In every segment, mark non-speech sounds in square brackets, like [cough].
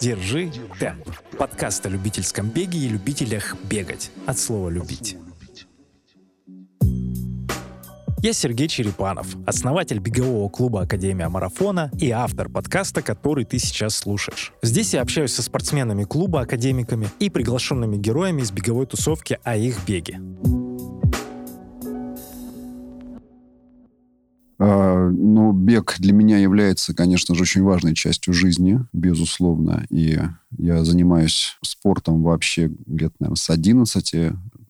Держи темп. Подкаст о любительском беге и любителях бегать. От слова «любить». Я Сергей Черепанов, основатель бегового клуба Академия Марафона и автор подкаста, который ты сейчас слушаешь. Здесь я общаюсь со спортсменами клуба, академиками и приглашенными героями из беговой тусовки о их беге. Ну, бег для меня является, конечно же, очень важной частью жизни, безусловно. И я занимаюсь спортом вообще где-то, наверное, с 11.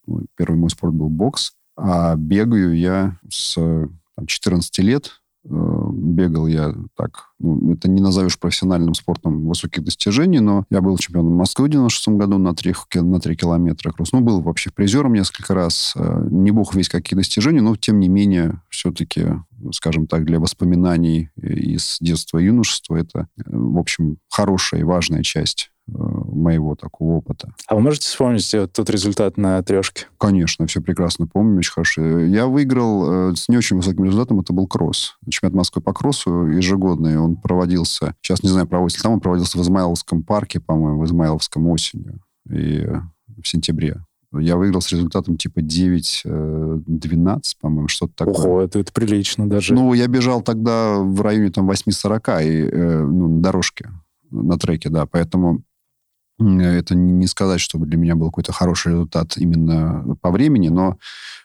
Ну, первый мой спорт был бокс. А бегаю я с там, 14 лет. Э, бегал я так, ну, это не назовешь профессиональным спортом высоких достижений, но я был чемпионом Москвы в 96 году на 3, на 3 километра кросс. Ну, был вообще призером несколько раз. Э, не бог весь какие достижения, но, тем не менее, все-таки, скажем так, для воспоминаний из детства и юношества это, э, в общем, хорошая и важная часть моего такого опыта. А вы можете вспомнить э, тот результат на трешке? Конечно, все прекрасно помню, очень хорошо. Я выиграл э, с не очень высоким результатом, это был кросс. Чемпионат Москвы по кроссу ежегодный, он проводился, сейчас не знаю, проводится там, он проводился в Измайловском парке, по-моему, в Измайловском осенью и в сентябре. Я выиграл с результатом типа 9-12, э, по-моему, что-то такое. Ого, это, это прилично даже. Ну, я бежал тогда в районе там 8.40 и, э, ну, на дорожке, на треке, да, поэтому это не сказать, чтобы для меня был какой-то хороший результат именно по времени, но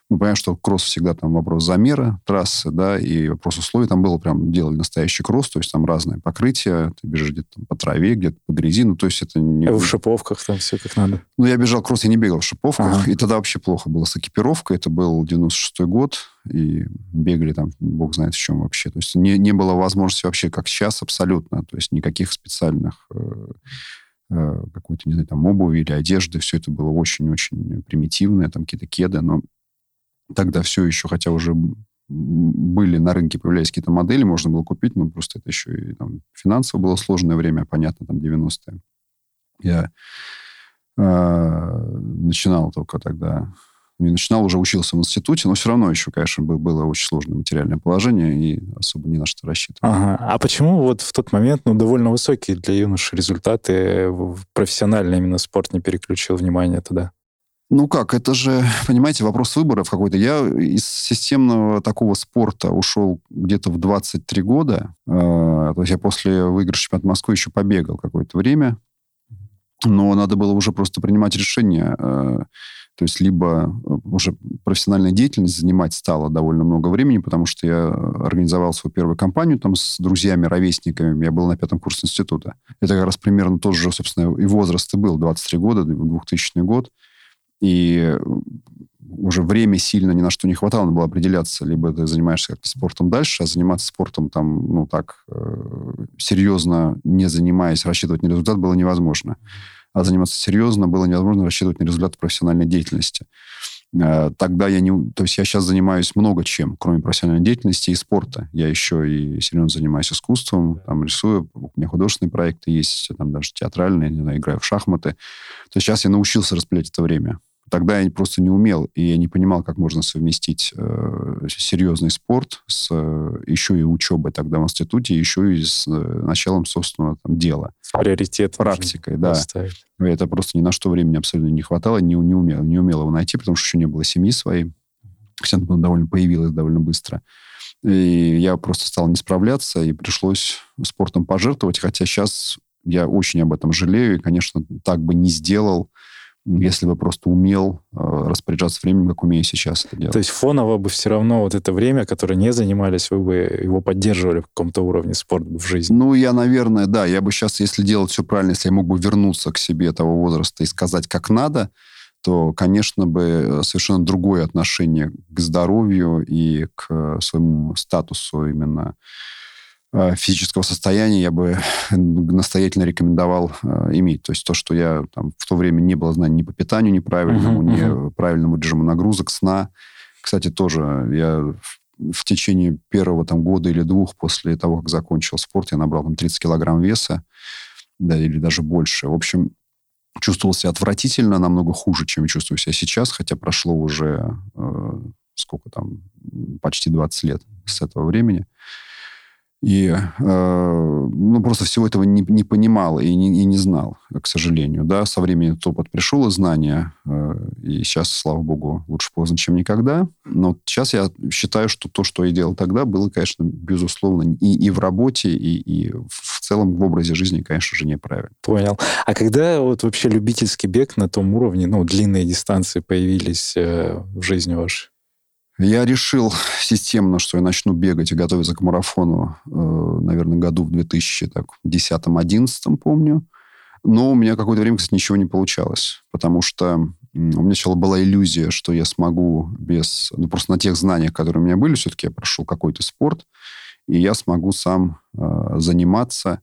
мы понимаем, что кросс всегда там вопрос замера трассы, да, и вопрос условий. Там было прям, делали настоящий кросс, то есть там разное покрытие, ты бежишь где-то по траве, где-то по грязи, ну, то есть это не... А в шиповках там все как надо? Ну, я бежал кросс, я не бегал в шиповках, ага. и тогда вообще плохо было с экипировкой, это был 96-й год, и бегали там, бог знает в чем вообще. То есть не, не было возможности вообще, как сейчас, абсолютно, то есть никаких специальных э, Э, какой-то, не знаю, там, обуви или одежды. Все это было очень-очень примитивное, там какие-то кеды, но тогда все еще, хотя уже были на рынке, появлялись какие-то модели, можно было купить, но просто это еще и там, финансово было сложное время, понятно, там 90-е. Я э, начинал только тогда не начинал, уже учился в институте, но все равно еще, конечно, было очень сложное материальное положение и особо ни на что рассчитывать. Ага. А почему вот в тот момент, ну, довольно высокие для юноши результаты в профессиональный именно спорт не переключил внимание туда? Ну как, это же, [laughs] понимаете, вопрос выборов какой-то. Я из системного такого спорта ушел где-то в 23 года. Э, то есть я после выигрыша чемпионата Москвы еще побегал какое-то время. Но надо было уже просто принимать решение. Э, то есть либо э, уже профессиональная деятельность занимать стала довольно много времени, потому что я организовал свою первую компанию там с друзьями, ровесниками. Я был на пятом курсе института. Это как раз примерно тот же, собственно, и возраст и был, 23 года, 2000 год. И уже время сильно ни на что не хватало, надо было определяться, либо ты занимаешься как-то спортом дальше, а заниматься спортом там, ну так, э, серьезно не занимаясь, рассчитывать на результат было невозможно а заниматься серьезно было невозможно рассчитывать на результаты профессиональной деятельности. Э, тогда я не... То есть я сейчас занимаюсь много чем, кроме профессиональной деятельности и спорта. Я еще и серьезно занимаюсь искусством, там рисую, у меня художественные проекты есть, там даже театральные, не знаю, играю в шахматы. То есть сейчас я научился распределять это время. Тогда я просто не умел, и я не понимал, как можно совместить э, серьезный спорт с э, еще и учебой тогда в институте, еще и с э, началом собственного там, дела. Приоритет. Практикой, да. Поставить. Это просто ни на что времени абсолютно не хватало, не, не, умел, не умел его найти, потому что еще не было семьи своей. Хотя она довольно появилась довольно быстро. И я просто стал не справляться, и пришлось спортом пожертвовать, хотя сейчас я очень об этом жалею, и, конечно, так бы не сделал, если бы просто умел э, распоряжаться временем, как умею сейчас это делать. То есть фоново бы все равно вот это время, которое не занимались, вы бы его поддерживали в каком-то уровне спорт в жизни? Ну, я, наверное, да. Я бы сейчас, если делать все правильно, если я мог бы вернуться к себе того возраста и сказать, как надо, то, конечно, бы э, совершенно другое отношение к здоровью и к э, своему статусу именно физического состояния я бы [laughs] настоятельно рекомендовал э, иметь. То есть то, что я там, в то время не было знаний ни по питанию неправильному, uh-huh, uh-huh. ни правильному режиму нагрузок, сна. Кстати, тоже я в, в течение первого там, года или двух после того, как закончил спорт, я набрал там 30 килограмм веса, да, или даже больше. В общем, чувствовал себя отвратительно, намного хуже, чем чувствую себя сейчас, хотя прошло уже э, сколько там, почти 20 лет с этого времени. И э, ну, просто всего этого не, не понимал и не, и не знал, к сожалению. Да? Со временем этот опыт пришел и знания. Э, и сейчас, слава богу, лучше поздно, чем никогда. Но сейчас я считаю, что то, что я делал тогда, было, конечно, безусловно, и, и в работе, и, и в целом в образе жизни, конечно же, неправильно. Понял. А когда вот вообще любительский бег на том уровне, ну, длинные дистанции появились э, в жизни вашей? Я решил системно, что я начну бегать и готовиться к марафону, э, наверное, году в 2010-2011, помню. Но у меня какое-то время, кстати, ничего не получалось, потому что у меня сначала была иллюзия, что я смогу без... Ну, просто на тех знаниях, которые у меня были, все-таки я прошел какой-то спорт, и я смогу сам э, заниматься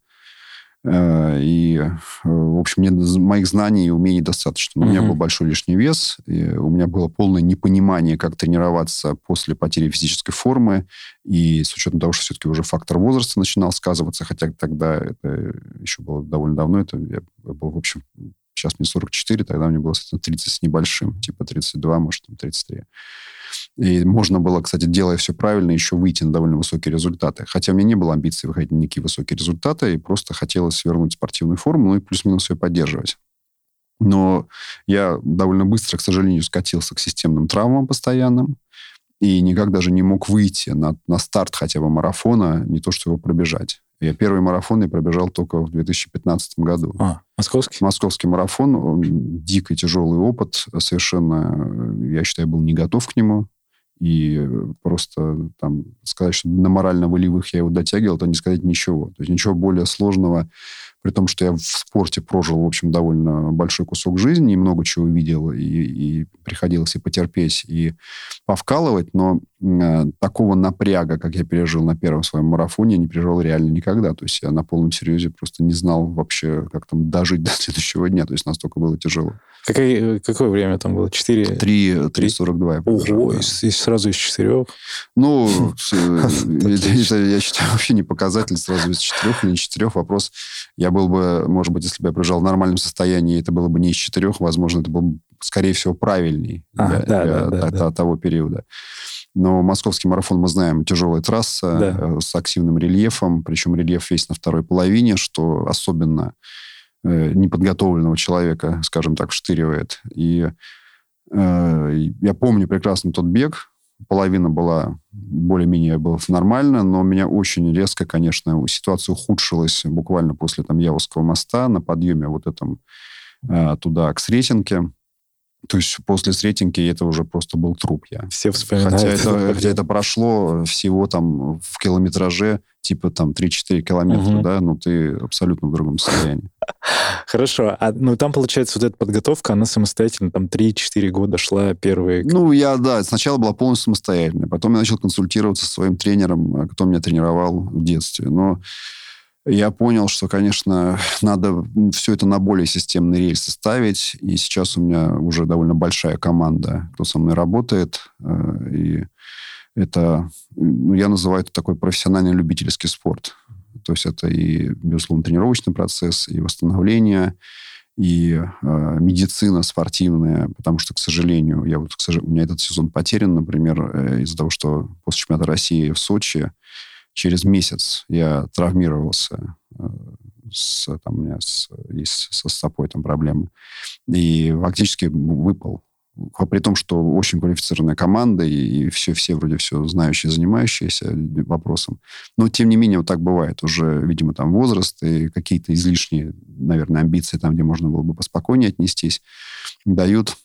и, э, в общем, мне моих знаний и умений достаточно. У меня был большой лишний вес, у меня было полное непонимание, как тренироваться после потери физической формы, и с учетом того, что все-таки уже фактор возраста начинал сказываться, хотя тогда это еще было довольно давно, это я был, в общем, сейчас мне 44, тогда мне было, соответственно, 30 с небольшим, типа 32, может, 33. И можно было, кстати, делая все правильно, еще выйти на довольно высокие результаты. Хотя у меня не было амбиций выходить на никакие высокие результаты, и просто хотелось вернуть спортивную форму, ну и плюс-минус ее поддерживать. Но я довольно быстро, к сожалению, скатился к системным травмам постоянным, и никак даже не мог выйти на, на старт хотя бы марафона, не то что его пробежать. Я первый марафон я пробежал только в 2015 году. А, московский? Московский марафон. Он дикий, тяжелый опыт. Совершенно, я считаю, был не готов к нему. И просто там сказать, что на морально-волевых я его дотягивал, то не сказать ничего. То есть ничего более сложного при том, что я в спорте прожил, в общем, довольно большой кусок жизни, и много чего видел, и, и приходилось и потерпеть, и повкалывать, но э, такого напряга, как я пережил на первом своем марафоне, я не пережил реально никогда. То есть я на полном серьезе просто не знал вообще, как там дожить [laughs] до следующего дня. То есть настолько было тяжело. Какое, какое время там было? Четыре? Три, три сорок два. Ого, да. из, сразу из четырех? Ну, [laughs] я считаю, вообще не показатель сразу из четырех или не четырех. Вопрос, я был бы, может быть, если бы я прожил в нормальном состоянии, это было бы не из четырех, возможно, это был, скорее всего, правильней а, для, того периода. Но московский марафон, мы знаем, тяжелая трасса да. Э, с активным рельефом, причем рельеф весь на второй половине, что особенно э, неподготовленного человека, скажем так, штыривает. И э, я помню прекрасно тот бег, половина была более-менее было нормально, но у меня очень резко, конечно, ситуация ухудшилась буквально после там Явовского моста на подъеме вот этом э, туда к Сретенке. То есть после Сретенки это уже просто был труп я. Все вспоминают. Хотя это, [laughs] хотя это прошло всего там в километраже типа там 3-4 километра, угу. да, ну ты абсолютно в другом состоянии. [laughs] Хорошо. А, ну, там, получается, вот эта подготовка, она самостоятельно, там 3-4 года шла первые... Ну, я, да, сначала была полностью самостоятельная. Потом я начал консультироваться со своим тренером, э, кто меня тренировал в детстве. Но я понял, что, конечно, надо все это на более системный рельсы ставить. И сейчас у меня уже довольно большая команда, кто со мной работает. Э, и это, ну, я называю это такой профессиональный любительский спорт. То есть это и, безусловно, тренировочный процесс, и восстановление, и э, медицина спортивная, потому что, к сожалению, я вот, к сожалению, у меня этот сезон потерян, например, э, из-за того, что после чемпионата России в Сочи через месяц я травмировался э, с, там, у меня с, есть со стопой там проблемы. И фактически выпал при том, что очень квалифицированная команда и, все, все вроде все знающие, занимающиеся вопросом. Но, тем не менее, вот так бывает. Уже, видимо, там возраст и какие-то излишние, наверное, амбиции там, где можно было бы поспокойнее отнестись, дают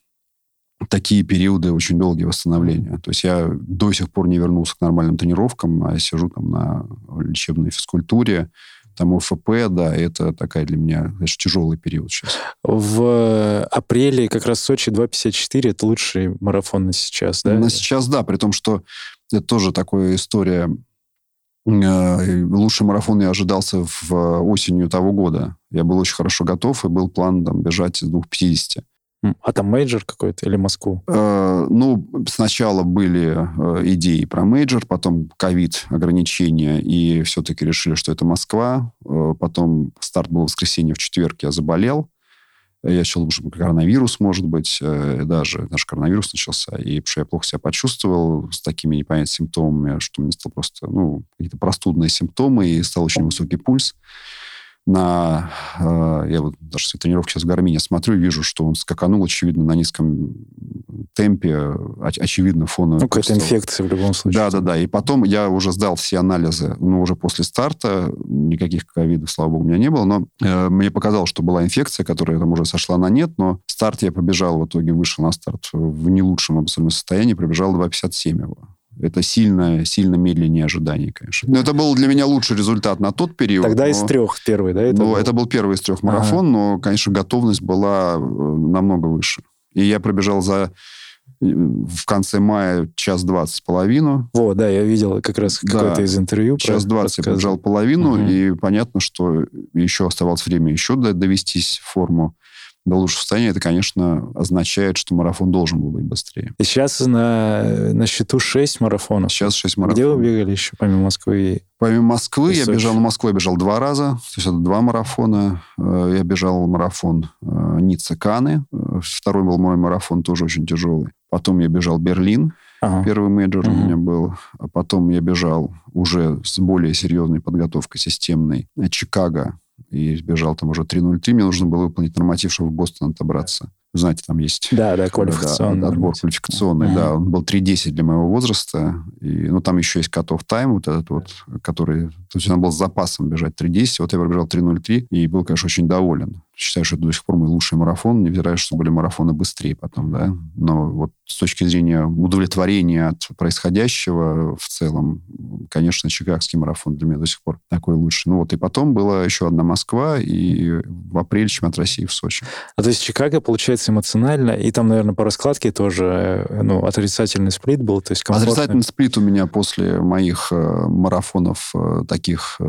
такие периоды очень долгие восстановления. То есть я до сих пор не вернулся к нормальным тренировкам, а я сижу там на лечебной физкультуре, там ОФП, да, это такая для меня знаешь, тяжелый период сейчас. В апреле как раз Сочи 2.54 это лучший марафон на сейчас, да? На сейчас, да, при том, что это тоже такая история э, Лучший марафон я ожидался в осенью того года. Я был очень хорошо готов, и был план там, бежать из 2.50. А там мейджор какой-то или Москву? Э, ну, сначала были э, идеи про мейджор, потом ковид, ограничения, и все-таки решили, что это Москва. Э, потом старт был в воскресенье, в четверг я заболел. Я считал, что коронавирус, может быть, э, даже, даже коронавирус начался, и потому что я плохо себя почувствовал с такими непонятными симптомами, что мне стало просто, ну, какие-то простудные симптомы, и стал очень высокий пульс на... Э, я вот даже с тренировки сейчас в Гармине смотрю и вижу, что он скаканул, очевидно, на низком темпе, очевидно, фоновый. Ну, какая-то инфекция в любом случае. Да-да-да. И потом я уже сдал все анализы, ну, уже после старта. Никаких ковидов, слава богу, у меня не было. Но э, мне показалось, что была инфекция, которая там уже сошла на нет. Но старт я побежал, в итоге вышел на старт в не лучшем абсолютно состоянии, пробежал 2.57 его. Это сильно, сильно медленнее ожиданий, конечно. Но это был для меня лучший результат на тот период. Тогда но, из трех первый, да? Это ну, был? это был первый из трех марафон, ага. но, конечно, готовность была э, намного выше. И я пробежал за э, в конце мая час двадцать с половину. Во, да, я видел как раз какое-то да, из интервью. Час двадцать я пробежал половину, угу. и понятно, что еще оставалось время еще довестись в форму до лучшего состояния, это, конечно, означает, что марафон должен был быть быстрее. И сейчас на, на счету 6 марафонов. Сейчас 6 марафонов. Где вы бегали еще, помимо Москвы? Помимо Москвы я бежал, на Москву я бежал два раза, то есть это два марафона. Э, я бежал марафон э, Ницца-Канны. Э, второй был мой марафон, тоже очень тяжелый. Потом я бежал Берлин, Ага. Первый мейджор угу. у меня был. А потом я бежал уже с более серьезной подготовкой системной. Чикаго и бежал там уже 3.03. Мне нужно было выполнить норматив, чтобы в Бостон отобраться. знаете, там есть... Да, да, квалификационный. Да, отбор квалификационный, uh-huh. да. Он был 3.10 для моего возраста. И, ну, там еще есть cut-off time вот этот вот, который... То есть он был с запасом бежать 3.10. Вот я пробежал 3.03 и был, конечно, очень доволен считаю, что это до сих пор мой лучший марафон, невзирая, что были марафоны быстрее потом, да. Но вот с точки зрения удовлетворения от происходящего в целом, конечно, чикагский марафон для меня до сих пор такой лучший. Ну вот и потом была еще одна Москва, и в апреле чемпионат России в Сочи. А то есть Чикаго, получается, эмоционально, и там, наверное, по раскладке тоже э, ну, отрицательный сплит был, то есть комфортный. Отрицательный сплит у меня после моих э, марафонов э, таких,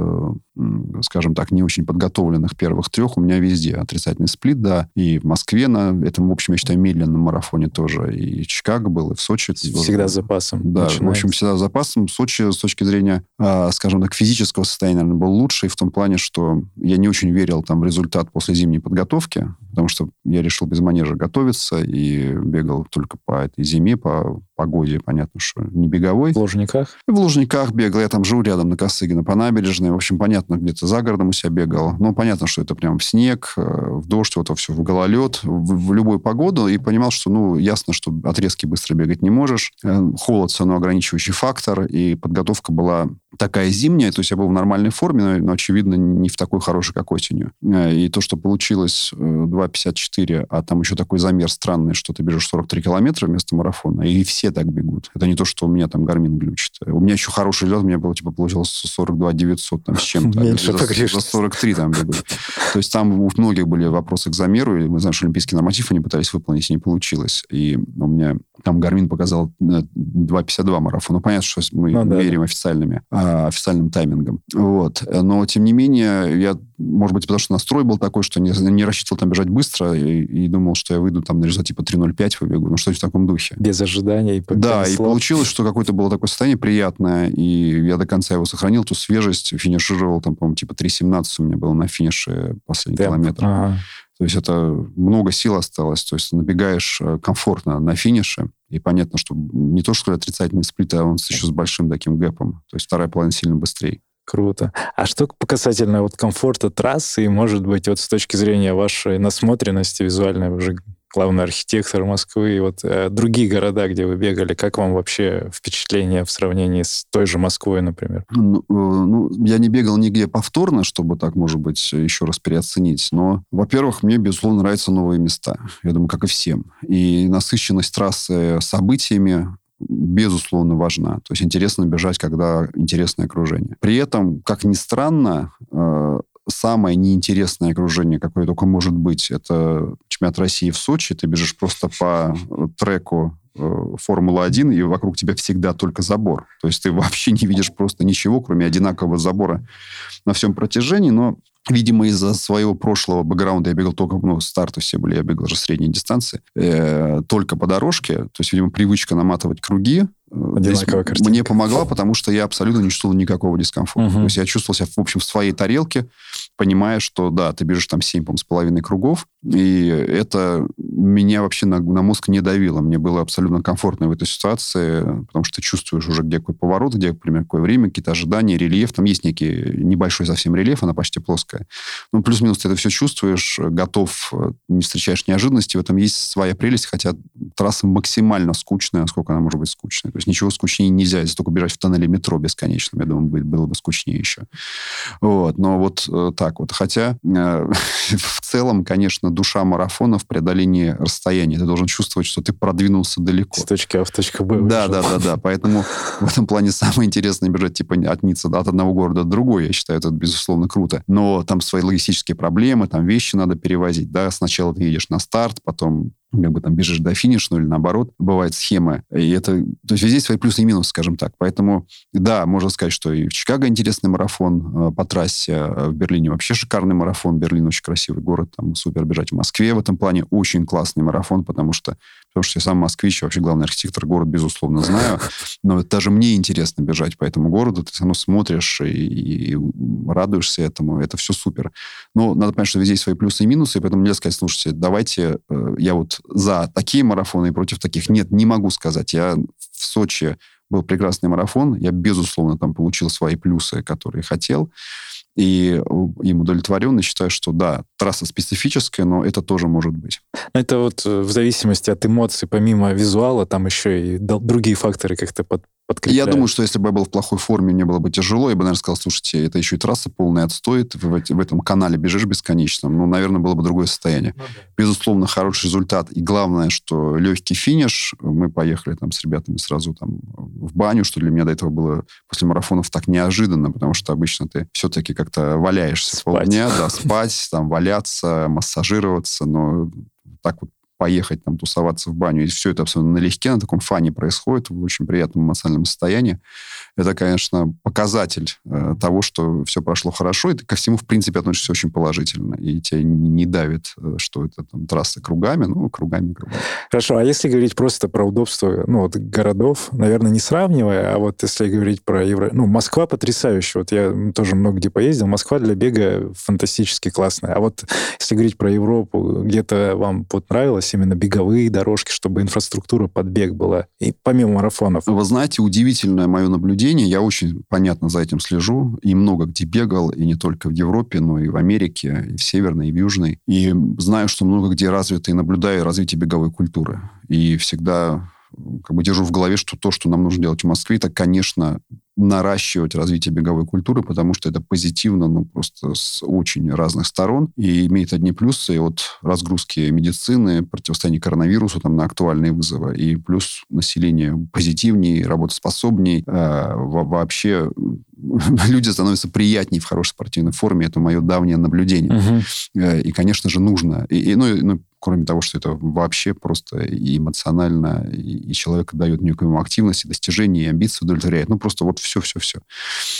скажем так, не очень подготовленных первых трех, у меня везде отрицательный сплит, да, и в Москве на этом, в общем, я считаю, медленном марафоне тоже, и Чикаго был, и в Сочи. Всегда с запасом. Да, начинается. в общем, всегда с запасом. Сочи с точки зрения, э, скажем так, физического состояния, наверное, был лучший в том плане, что я не очень верил там в результат после зимней подготовки, потому что я решил без манежа готовиться и бегал только по этой зиме, по погоде, понятно, что не беговой. В Лужниках? В Лужниках бегал. Я там живу рядом на Косыгино, по набережной. В общем, понятно, где-то за городом у себя бегал. Но понятно, что это прям в снег, э, в дождь, вот все, в гололед, в, в любую погоду. И понимал, что, ну, ясно, что отрезки быстро бегать не можешь. Э, холод все равно ограничивающий фактор. И подготовка была такая зимняя. То есть я был в нормальной форме, но, очевидно, не в такой хорошей, как осенью. Э, и то, что получилось 2.54, а там еще такой замер странный, что ты бежишь 43 километра вместо марафона, и все так бегут. Это не то, что у меня там гармин глючит. У меня еще хороший лед, у меня было, типа, получилось 42 900 там с чем-то. Меньше за, за 43 там бегут. То есть там у многих были вопросы к замеру, и мы знаем, что олимпийский норматив они пытались выполнить, и не получилось. И у меня там Гармин показал 2.52 марафон. Ну, понятно, что мы ну, да, верим да. официальными, а, официальным таймингом. Вот. Но, тем не менее, я, может быть, потому что настрой был такой, что не, не рассчитывал там бежать быстро, и, и думал, что я выйду там на результат типа 3.05 выбегу, ну, что-то в таком духе. Без ожиданий. Да, и получилось, что какое-то было такое состояние приятное, и я до конца его сохранил, ту свежесть, финишировал там, по-моему, типа 3.17 у меня было на финише последний Темп. километр. Ага. То есть это много сил осталось. То есть набегаешь э, комфортно на финише, и понятно, что не то, что отрицательный сплит, а он еще с большим таким гэпом. То есть вторая половина сильно быстрее. Круто. А что касательно вот комфорта трассы, и, может быть, вот с точки зрения вашей насмотренности визуальной, уже главный архитектор Москвы, и вот э, другие города, где вы бегали, как вам вообще впечатление в сравнении с той же Москвой, например? Ну, э, ну, я не бегал нигде повторно, чтобы так, может быть, еще раз переоценить, но, во-первых, мне, безусловно, нравятся новые места. Я думаю, как и всем. И насыщенность трассы событиями, безусловно, важна. То есть интересно бежать, когда интересное окружение. При этом, как ни странно, э, самое неинтересное окружение, какое только может быть, это чемпионат России в Сочи. Ты бежишь просто по э, треку э, Формула-1, и вокруг тебя всегда только забор. То есть ты вообще не видишь просто ничего, кроме одинакового забора на всем протяжении, но Видимо, из-за своего прошлого бэкграунда я бегал только, ну, старты все были, я бегал же средние дистанции, э, только по дорожке. То есть, видимо, привычка наматывать круги, Одинаковая картинка. Мне помогла, потому что я абсолютно не чувствовал никакого дискомфорта. Мгм. То есть я чувствовал себя, в общем, в своей тарелке, понимая, что, да, ты бежишь там 7, с половиной кругов, и это меня вообще на, на мозг не давило. Мне было абсолютно комфортно в этой ситуации, потому что ты чувствуешь уже, где какой поворот, где, примерно, какое время, какие-то ожидания, рельеф. Там есть некий небольшой совсем рельеф, она почти плоская. Ну, плюс-минус ты это все чувствуешь, готов, э, не встречаешь неожиданности. В этом есть своя прелесть, хотя трасса максимально скучная, насколько она может быть скучной. То есть ничего скучнее нельзя, если только бежать в тоннеле метро бесконечно. Я думаю, было бы скучнее еще. Вот, но вот э, так вот. Хотя э, [laughs] в целом, конечно, душа марафона в преодолении расстояния. Ты должен чувствовать, что ты продвинулся далеко. С точки А в точку Б. Да, да, да, да. Поэтому в этом плане самое интересное бежать типа от Ницца от одного города до другого. Я считаю, это безусловно круто. Но там свои логистические проблемы, там вещи надо перевозить. Да, сначала ты едешь на старт, потом как бы там бежишь до финиша, ну или наоборот, бывает схема. И это, то есть везде свои плюсы и минусы, скажем так. Поэтому, да, можно сказать, что и в Чикаго интересный марафон э, по трассе, э, в Берлине вообще шикарный марафон. Берлин очень красивый город, там супер бежать. В Москве в этом плане очень классный марафон, потому что, потому что я сам москвич, вообще главный архитектор, город, безусловно, знаю. Но даже мне интересно бежать по этому городу. Ты все равно смотришь и, и радуешься этому. Это все супер. Но надо понять, что везде есть свои плюсы и минусы, и поэтому нельзя сказать, слушайте, давайте, э, я вот за такие марафоны и против таких. Нет, не могу сказать. Я в Сочи был прекрасный марафон, я, безусловно, там получил свои плюсы, которые хотел, и им удовлетворен, и считаю, что да, трасса специфическая, но это тоже может быть. Это вот э, в зависимости от эмоций, помимо визуала, там еще и другие факторы как-то под, Я подкрепляют. думаю, что если бы я был в плохой форме, мне было бы тяжело, я бы, наверное, сказал, слушайте, это еще и трасса полная отстой, ты в, в этом канале бежишь бесконечно. Ну, наверное, было бы другое состояние. Безусловно, хороший результат. И главное, что легкий финиш. Мы поехали там с ребятами сразу там в баню, что для меня до этого было после марафонов так неожиданно, потому что обычно ты все-таки как-то валяешься Спать. полдня, да, спать, там, валяться, массажироваться, но так вот поехать там тусоваться в баню, и все это абсолютно налегке, на таком фане происходит, в очень приятном эмоциональном состоянии. Это, конечно, показатель э, того, что все прошло хорошо, и ты ко всему, в принципе, относишься очень положительно, и тебя не, давит, э, что это там трасса кругами, ну, кругами, кругами. Хорошо, а если говорить просто про удобство ну, вот, городов, наверное, не сравнивая, а вот если говорить про Евро... Ну, Москва потрясающая. Вот я тоже много где поездил. Москва для бега фантастически классная. А вот если говорить про Европу, где-то вам вот нравилось именно беговые дорожки, чтобы инфраструктура под бег была, и помимо марафонов? Вы знаете, удивительное мое наблюдение, я очень понятно за этим слежу, и много где бегал, и не только в Европе, но и в Америке, и в Северной, и в Южной. И знаю, что много где развито, и наблюдаю развитие беговой культуры. И всегда как бы держу в голове, что то, что нам нужно делать в Москве, это, конечно, наращивать развитие беговой культуры, потому что это позитивно, ну, просто с очень разных сторон, и имеет одни плюсы от разгрузки медицины, противостояния коронавирусу там, на актуальные вызовы, и плюс население позитивнее, работоспособнее, э, во- вообще [laughs] люди становятся приятнее в хорошей спортивной форме, это мое давнее наблюдение. Э, И, конечно же, нужно. И, и, ну, и, ну, кроме того, что это вообще просто эмоционально, и, человек дает некую активность, и достижения, и амбиции удовлетворяет. Ну, просто вот все-все-все.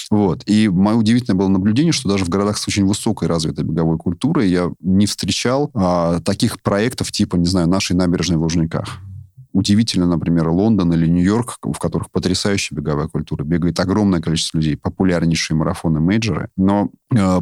Вот. И мое удивительное было наблюдение, что даже в городах с очень высокой развитой беговой культурой я не встречал а, таких проектов типа, не знаю, нашей набережной в Лужниках. Удивительно, например, Лондон или Нью-Йорк, в которых потрясающая беговая культура. Бегает огромное количество людей, популярнейшие марафоны, мейджоры. Но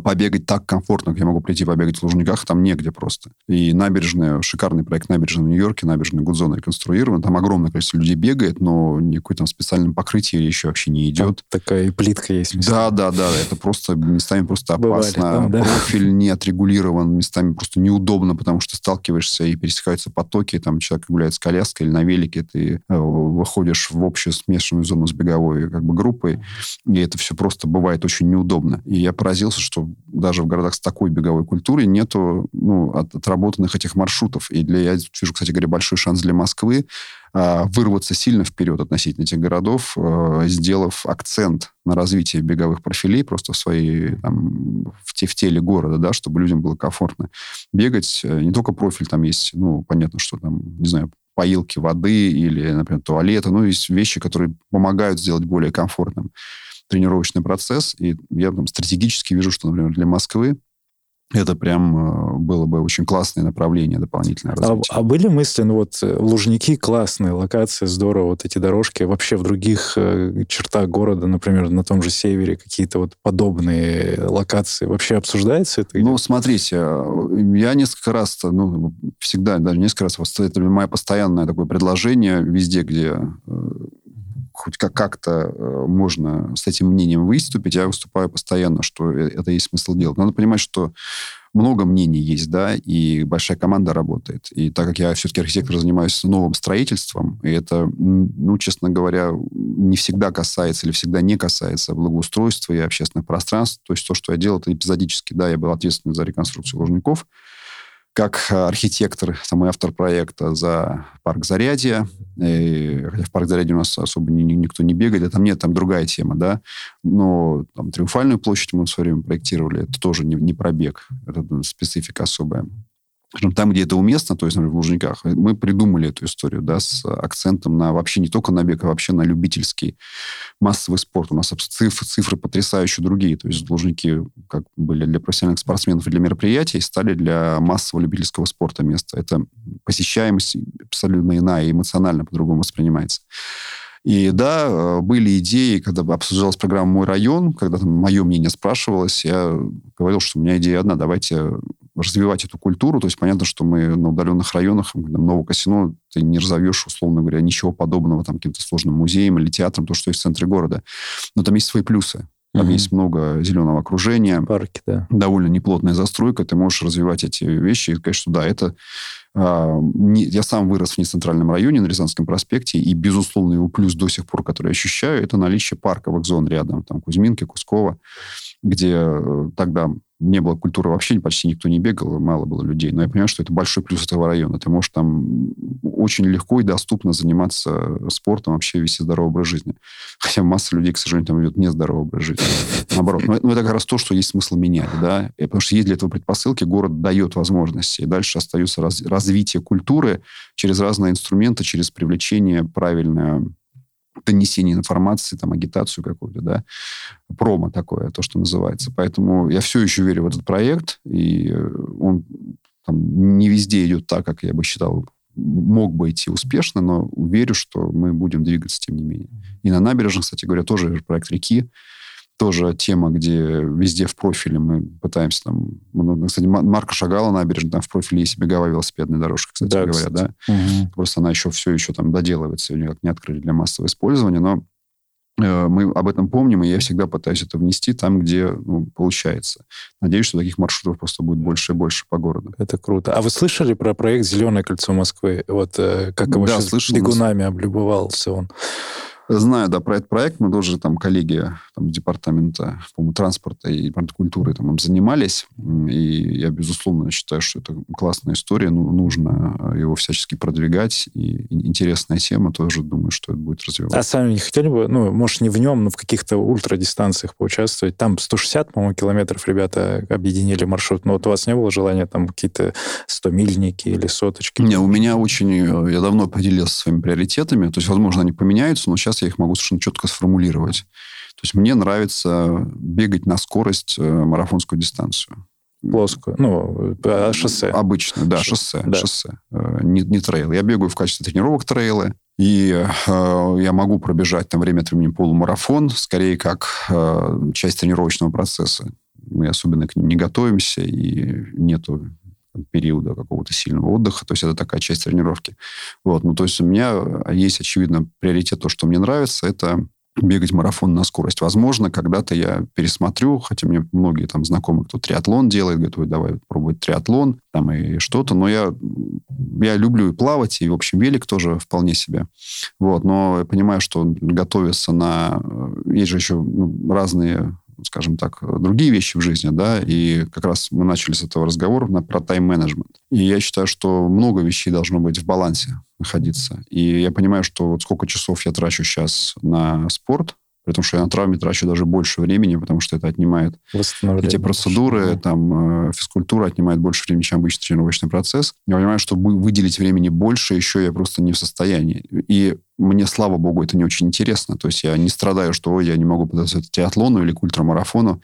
побегать так комфортно, как я могу прийти побегать в Лужниках, там негде просто. И набережная, шикарный проект набережной в Нью-Йорке, набережная Гудзона реконструирована. Там огромное количество людей бегает, но никакой там специальном покрытии еще вообще не Там идет. такая и плитка есть. Да, да, да, это просто местами просто Бывали опасно. там, да. Профиль не отрегулирован, местами просто неудобно, потому что сталкиваешься и пересекаются потоки, там человек гуляет с коляской или на велике, ты э, выходишь в общую смешанную зону с беговой как бы группой, и это все просто бывает очень неудобно. И я поразился, что даже в городах с такой беговой культурой нету ну, от- отработанных этих маршрутов. И для, я вижу, кстати говоря, большой шанс для Москвы а, вырваться сильно вперед относительно этих городов, э, сделав акцент на развитие беговых профилей просто в своей, там, в, те- в теле города, да, чтобы людям было комфортно бегать. Э, Не только профиль там есть, ну, понятно, что там, не знаю, поилки воды или, например, туалеты, ну, есть вещи, которые помогают сделать более комфортным тренировочный процесс. И я там стратегически вижу, что, например, для Москвы это прям э, было бы очень классное направление дополнительное а, а были мысли, ну вот э, Лужники классные, локации здорово, вот эти дорожки, вообще в других э, чертах города, например, на том же севере какие-то вот подобные локации, вообще обсуждается это? Ну, смотрите, я несколько раз, ну, всегда, даже несколько раз, это мое постоянное такое предложение везде, где хоть как- как-то э, можно с этим мнением выступить, я выступаю постоянно, что э, это есть смысл делать. Надо понимать, что много мнений есть, да, и большая команда работает. И так как я все-таки архитектор, занимаюсь новым строительством, и это, ну, честно говоря, не всегда касается или всегда не касается благоустройства и общественных пространств. То есть то, что я делал, это эпизодически, да, я был ответственный за реконструкцию Лужников, как архитектор, самый автор проекта за парк Зарядье. Хотя в парк Зарядье у нас особо ни, никто не бегает, там нет, там другая тема, да. Но там Триумфальную площадь мы в свое время проектировали, это тоже не, не пробег, это специфика особая скажем, там, где это уместно, то есть, например, в Лужниках, мы придумали эту историю, да, с акцентом на вообще не только на бег, а вообще на любительский массовый спорт. У нас цифры, цифры потрясающие другие. То есть Лужники как были для профессиональных спортсменов и для мероприятий, стали для массового любительского спорта место. Это посещаемость абсолютно иная, эмоционально по-другому воспринимается. И да, э, были идеи, когда обсуждалась программа «Мой район», когда там мое мнение спрашивалось, я говорил, что у меня идея одна, давайте развивать эту культуру. То есть понятно, что мы на удаленных районах, нового касино, ты не разовьешь, условно говоря, ничего подобного там каким-то сложным музеем или театром, то, что есть в центре города. Но там есть свои плюсы. Там угу. есть много зеленого окружения. Парки, да. Довольно неплотная застройка. Ты можешь развивать эти вещи и сказать, что да, это я сам вырос в нецентральном районе на Рязанском проспекте, и, безусловно, его плюс до сих пор, который я ощущаю, это наличие парковых зон рядом, там Кузьминки, Кускова, где э, тогда не было культуры вообще, почти никто не бегал, мало было людей. Но я понимаю, что это большой плюс этого района. Ты можешь там очень легко и доступно заниматься спортом, вообще вести здоровый образ жизни. Хотя масса людей, к сожалению, там ведет нездоровый образ жизни. Наоборот. Но, но это как раз то, что есть смысл менять. Да? И потому что есть для этого предпосылки, город дает возможности. И дальше остается раз, развитие культуры через разные инструменты, через привлечение правильное донесение информации, там, агитацию какую-то, да, промо такое, то, что называется. Поэтому я все еще верю в этот проект, и э, он там, не везде идет так, как я бы считал, мог бы идти успешно, но верю, что мы будем двигаться тем не менее. И на набережных, кстати говоря, тоже проект «Реки», тоже тема, где везде в профиле мы пытаемся там... Ну, кстати, Марка Шагала набережная, там в профиле есть беговая велосипедная дорожка, кстати да, говоря, кстати. да. Угу. Просто она еще все еще там доделывается, ее никак не открыли для массового использования, но э, мы об этом помним, и я всегда пытаюсь это внести там, где ну, получается. Надеюсь, что таких маршрутов просто будет больше и больше по городу. Это круто. А вы слышали про проект «Зеленое кольцо Москвы»? Вот э, как его да, слышал, бегунами облюбовался он. Знаю, да, про этот проект. Мы тоже там коллеги там, департамента, по транспорта и культуры там им занимались. И я, безусловно, считаю, что это классная история. Ну, нужно его всячески продвигать. И интересная тема. Тоже думаю, что это будет развиваться. А сами не хотели бы, ну, может, не в нем, но в каких-то ультрадистанциях поучаствовать? Там 160, по-моему, километров ребята объединили маршрут. Но вот у вас не было желания там какие-то 100-мильники или соточки? Не, у меня очень... Я давно поделился своими приоритетами. То есть, возможно, они поменяются, но сейчас я их могу совершенно четко сформулировать. То есть мне нравится бегать на скорость э, марафонскую дистанцию. Плоскую, ну, а шоссе. Обычно, да, шоссе, да. шоссе, э, не, не трейл. Я бегаю в качестве тренировок трейлы, и э, я могу пробежать там время от времени полумарафон, скорее как э, часть тренировочного процесса. Мы особенно к ним не готовимся, и нету периода какого-то сильного отдыха. То есть это такая часть тренировки. Вот. Ну, то есть у меня есть, очевидно, приоритет, то, что мне нравится, это бегать марафон на скорость. Возможно, когда-то я пересмотрю, хотя мне многие там знакомые, кто триатлон делает, говорят, ой, давай пробовать триатлон там и что-то, но я, я люблю и плавать, и, в общем, велик тоже вполне себе. Вот, но я понимаю, что готовиться на... Есть же еще ну, разные скажем так, другие вещи в жизни, да, и как раз мы начали с этого разговора на, про тайм-менеджмент. И я считаю, что много вещей должно быть в балансе находиться. И я понимаю, что вот сколько часов я трачу сейчас на спорт, при том, что я на травме трачу даже больше времени, потому что это отнимает эти процедуры, там, э, физкультура отнимает больше времени, чем обычный тренировочный процесс. Я понимаю, что выделить времени больше еще я просто не в состоянии. И мне, слава богу, это не очень интересно. То есть я не страдаю, что я не могу податься к театлону или к ультрамарафону.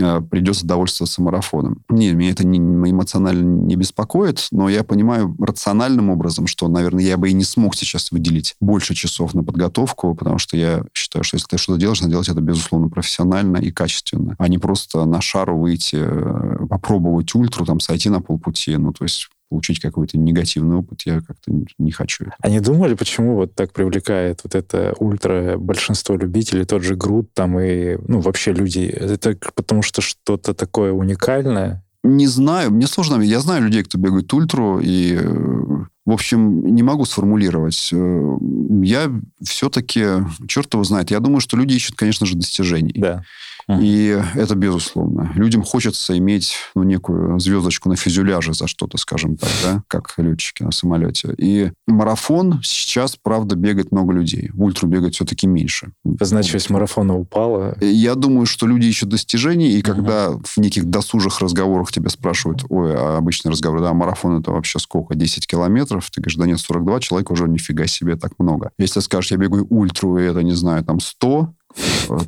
Э, придется довольствоваться марафоном. Не, меня это не, эмоционально не беспокоит, но я понимаю рациональным образом, что, наверное, я бы и не смог сейчас выделить больше часов на подготовку, потому что я считаю, что если ты что-то делаешь, надо делать это, безусловно, профессионально и качественно, а не просто на шару выйти, э, попробовать ультру, там, сойти на полпути. Ну, то есть получить какой-то негативный опыт, я как-то не хочу. А не думали, почему вот так привлекает вот это ультра большинство любителей, тот же Груд там и, ну, вообще люди? Это потому что что-то такое уникальное? Не знаю, мне сложно. Я знаю людей, кто бегает ультру, и, в общем, не могу сформулировать. Я все-таки, черт его знает, я думаю, что люди ищут, конечно же, достижений. Да. И это безусловно. Людям хочется иметь ну, некую звездочку на фюзеляже за что-то, скажем так, да, как летчики на самолете. И марафон сейчас, правда, бегает много людей. Ультру бегает все-таки меньше. Значимость марафона упала? Я думаю, что люди ищут достижений, и когда uh-huh. в неких досужих разговорах тебя спрашивают, ой, а обычный разговор, да, марафон это вообще сколько, 10 километров? Ты говоришь, да нет, 42 человека уже нифига себе так много. Если скажешь, я бегаю ультру, и это, не знаю, там 100,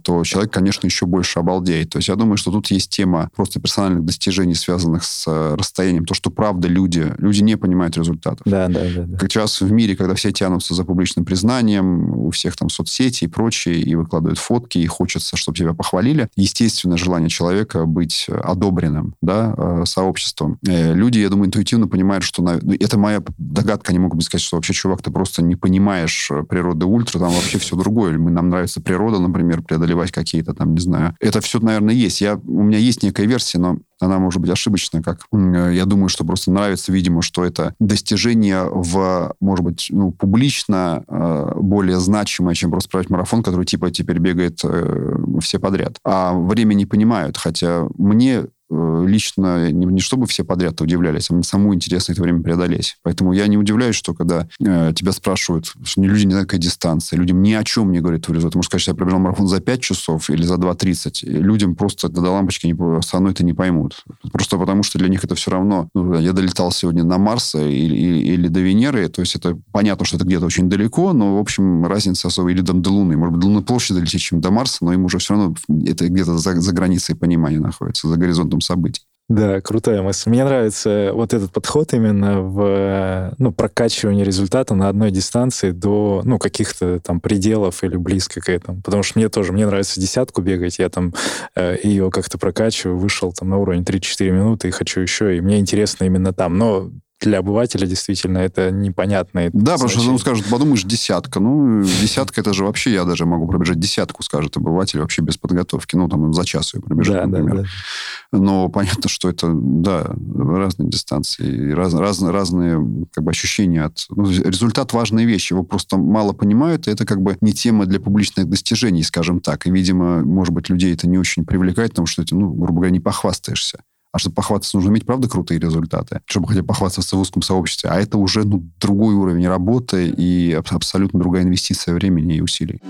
то человек, конечно, еще больше обалдеет. То есть я думаю, что тут есть тема просто персональных достижений, связанных с э, расстоянием. То, что правда люди, люди не понимают результатов. Да, да, да. да. Как сейчас в мире, когда все тянутся за публичным признанием, у всех там соцсети и прочее, и выкладывают фотки, и хочется, чтобы тебя похвалили. Естественное желание человека быть одобренным, да, э, сообществом. Э, люди, я думаю, интуитивно понимают, что... На... Ну, это моя догадка, не могу бы сказать, что вообще, чувак, ты просто не понимаешь природы ультра, там вообще все другое. Мы, нам нравится природа, например, например, преодолевать какие-то там, не знаю. Это все, наверное, есть. Я, у меня есть некая версия, но она может быть ошибочная, как я думаю, что просто нравится, видимо, что это достижение в, может быть, ну, публично э, более значимое, чем просто проводить марафон, который типа теперь бегает э, все подряд. А время не понимают, хотя мне лично не, не чтобы все подряд удивлялись, а мне самому интересно это время преодолеть. Поэтому я не удивляюсь, что когда э, тебя спрашивают, что люди не знают, какая дистанция, людям ни о чем не говорят твой результат. Ты можешь сказать, что я пробежал марафон за 5 часов или за 2.30. Людям просто до лампочки не, со мной это не поймут. Просто потому, что для них это все равно. Ну, я долетал сегодня на Марс или, или, или до Венеры, то есть это понятно, что это где-то очень далеко, но, в общем, разница особо или там до Луны. Может быть, до Луны проще долететь, чем до Марса, но им уже все равно это где-то за, за границей понимания находится, за горизонтом горизонтом событий. Да, крутая мысль. Мне нравится вот этот подход именно в ну, прокачивании результата на одной дистанции до ну, каких-то там пределов или близко к этому. Потому что мне тоже, мне нравится десятку бегать, я там э, ее как-то прокачиваю, вышел там на уровень 3-4 минуты и хочу еще, и мне интересно именно там. Но для обывателя действительно это непонятно. Да, потому что он скажет, подумаешь, десятка. Ну, десятка это же вообще, я даже могу пробежать десятку, скажет обыватель, вообще без подготовки. Ну, там за час ее пробежать, да, например. Да, да. Но понятно, что это, да, разные дистанции, раз, раз, разные как бы, ощущения от... Ну, результат важная вещь, его просто мало понимают, и это как бы не тема для публичных достижений, скажем так. И, видимо, может быть, людей это не очень привлекает, потому что это, ну, грубо говоря, не похвастаешься. А чтобы похвастаться, нужно иметь, правда, крутые результаты, чтобы хотя бы похвастаться в узком сообществе. А это уже ну, другой уровень работы и абсолютно другая инвестиция времени и усилий.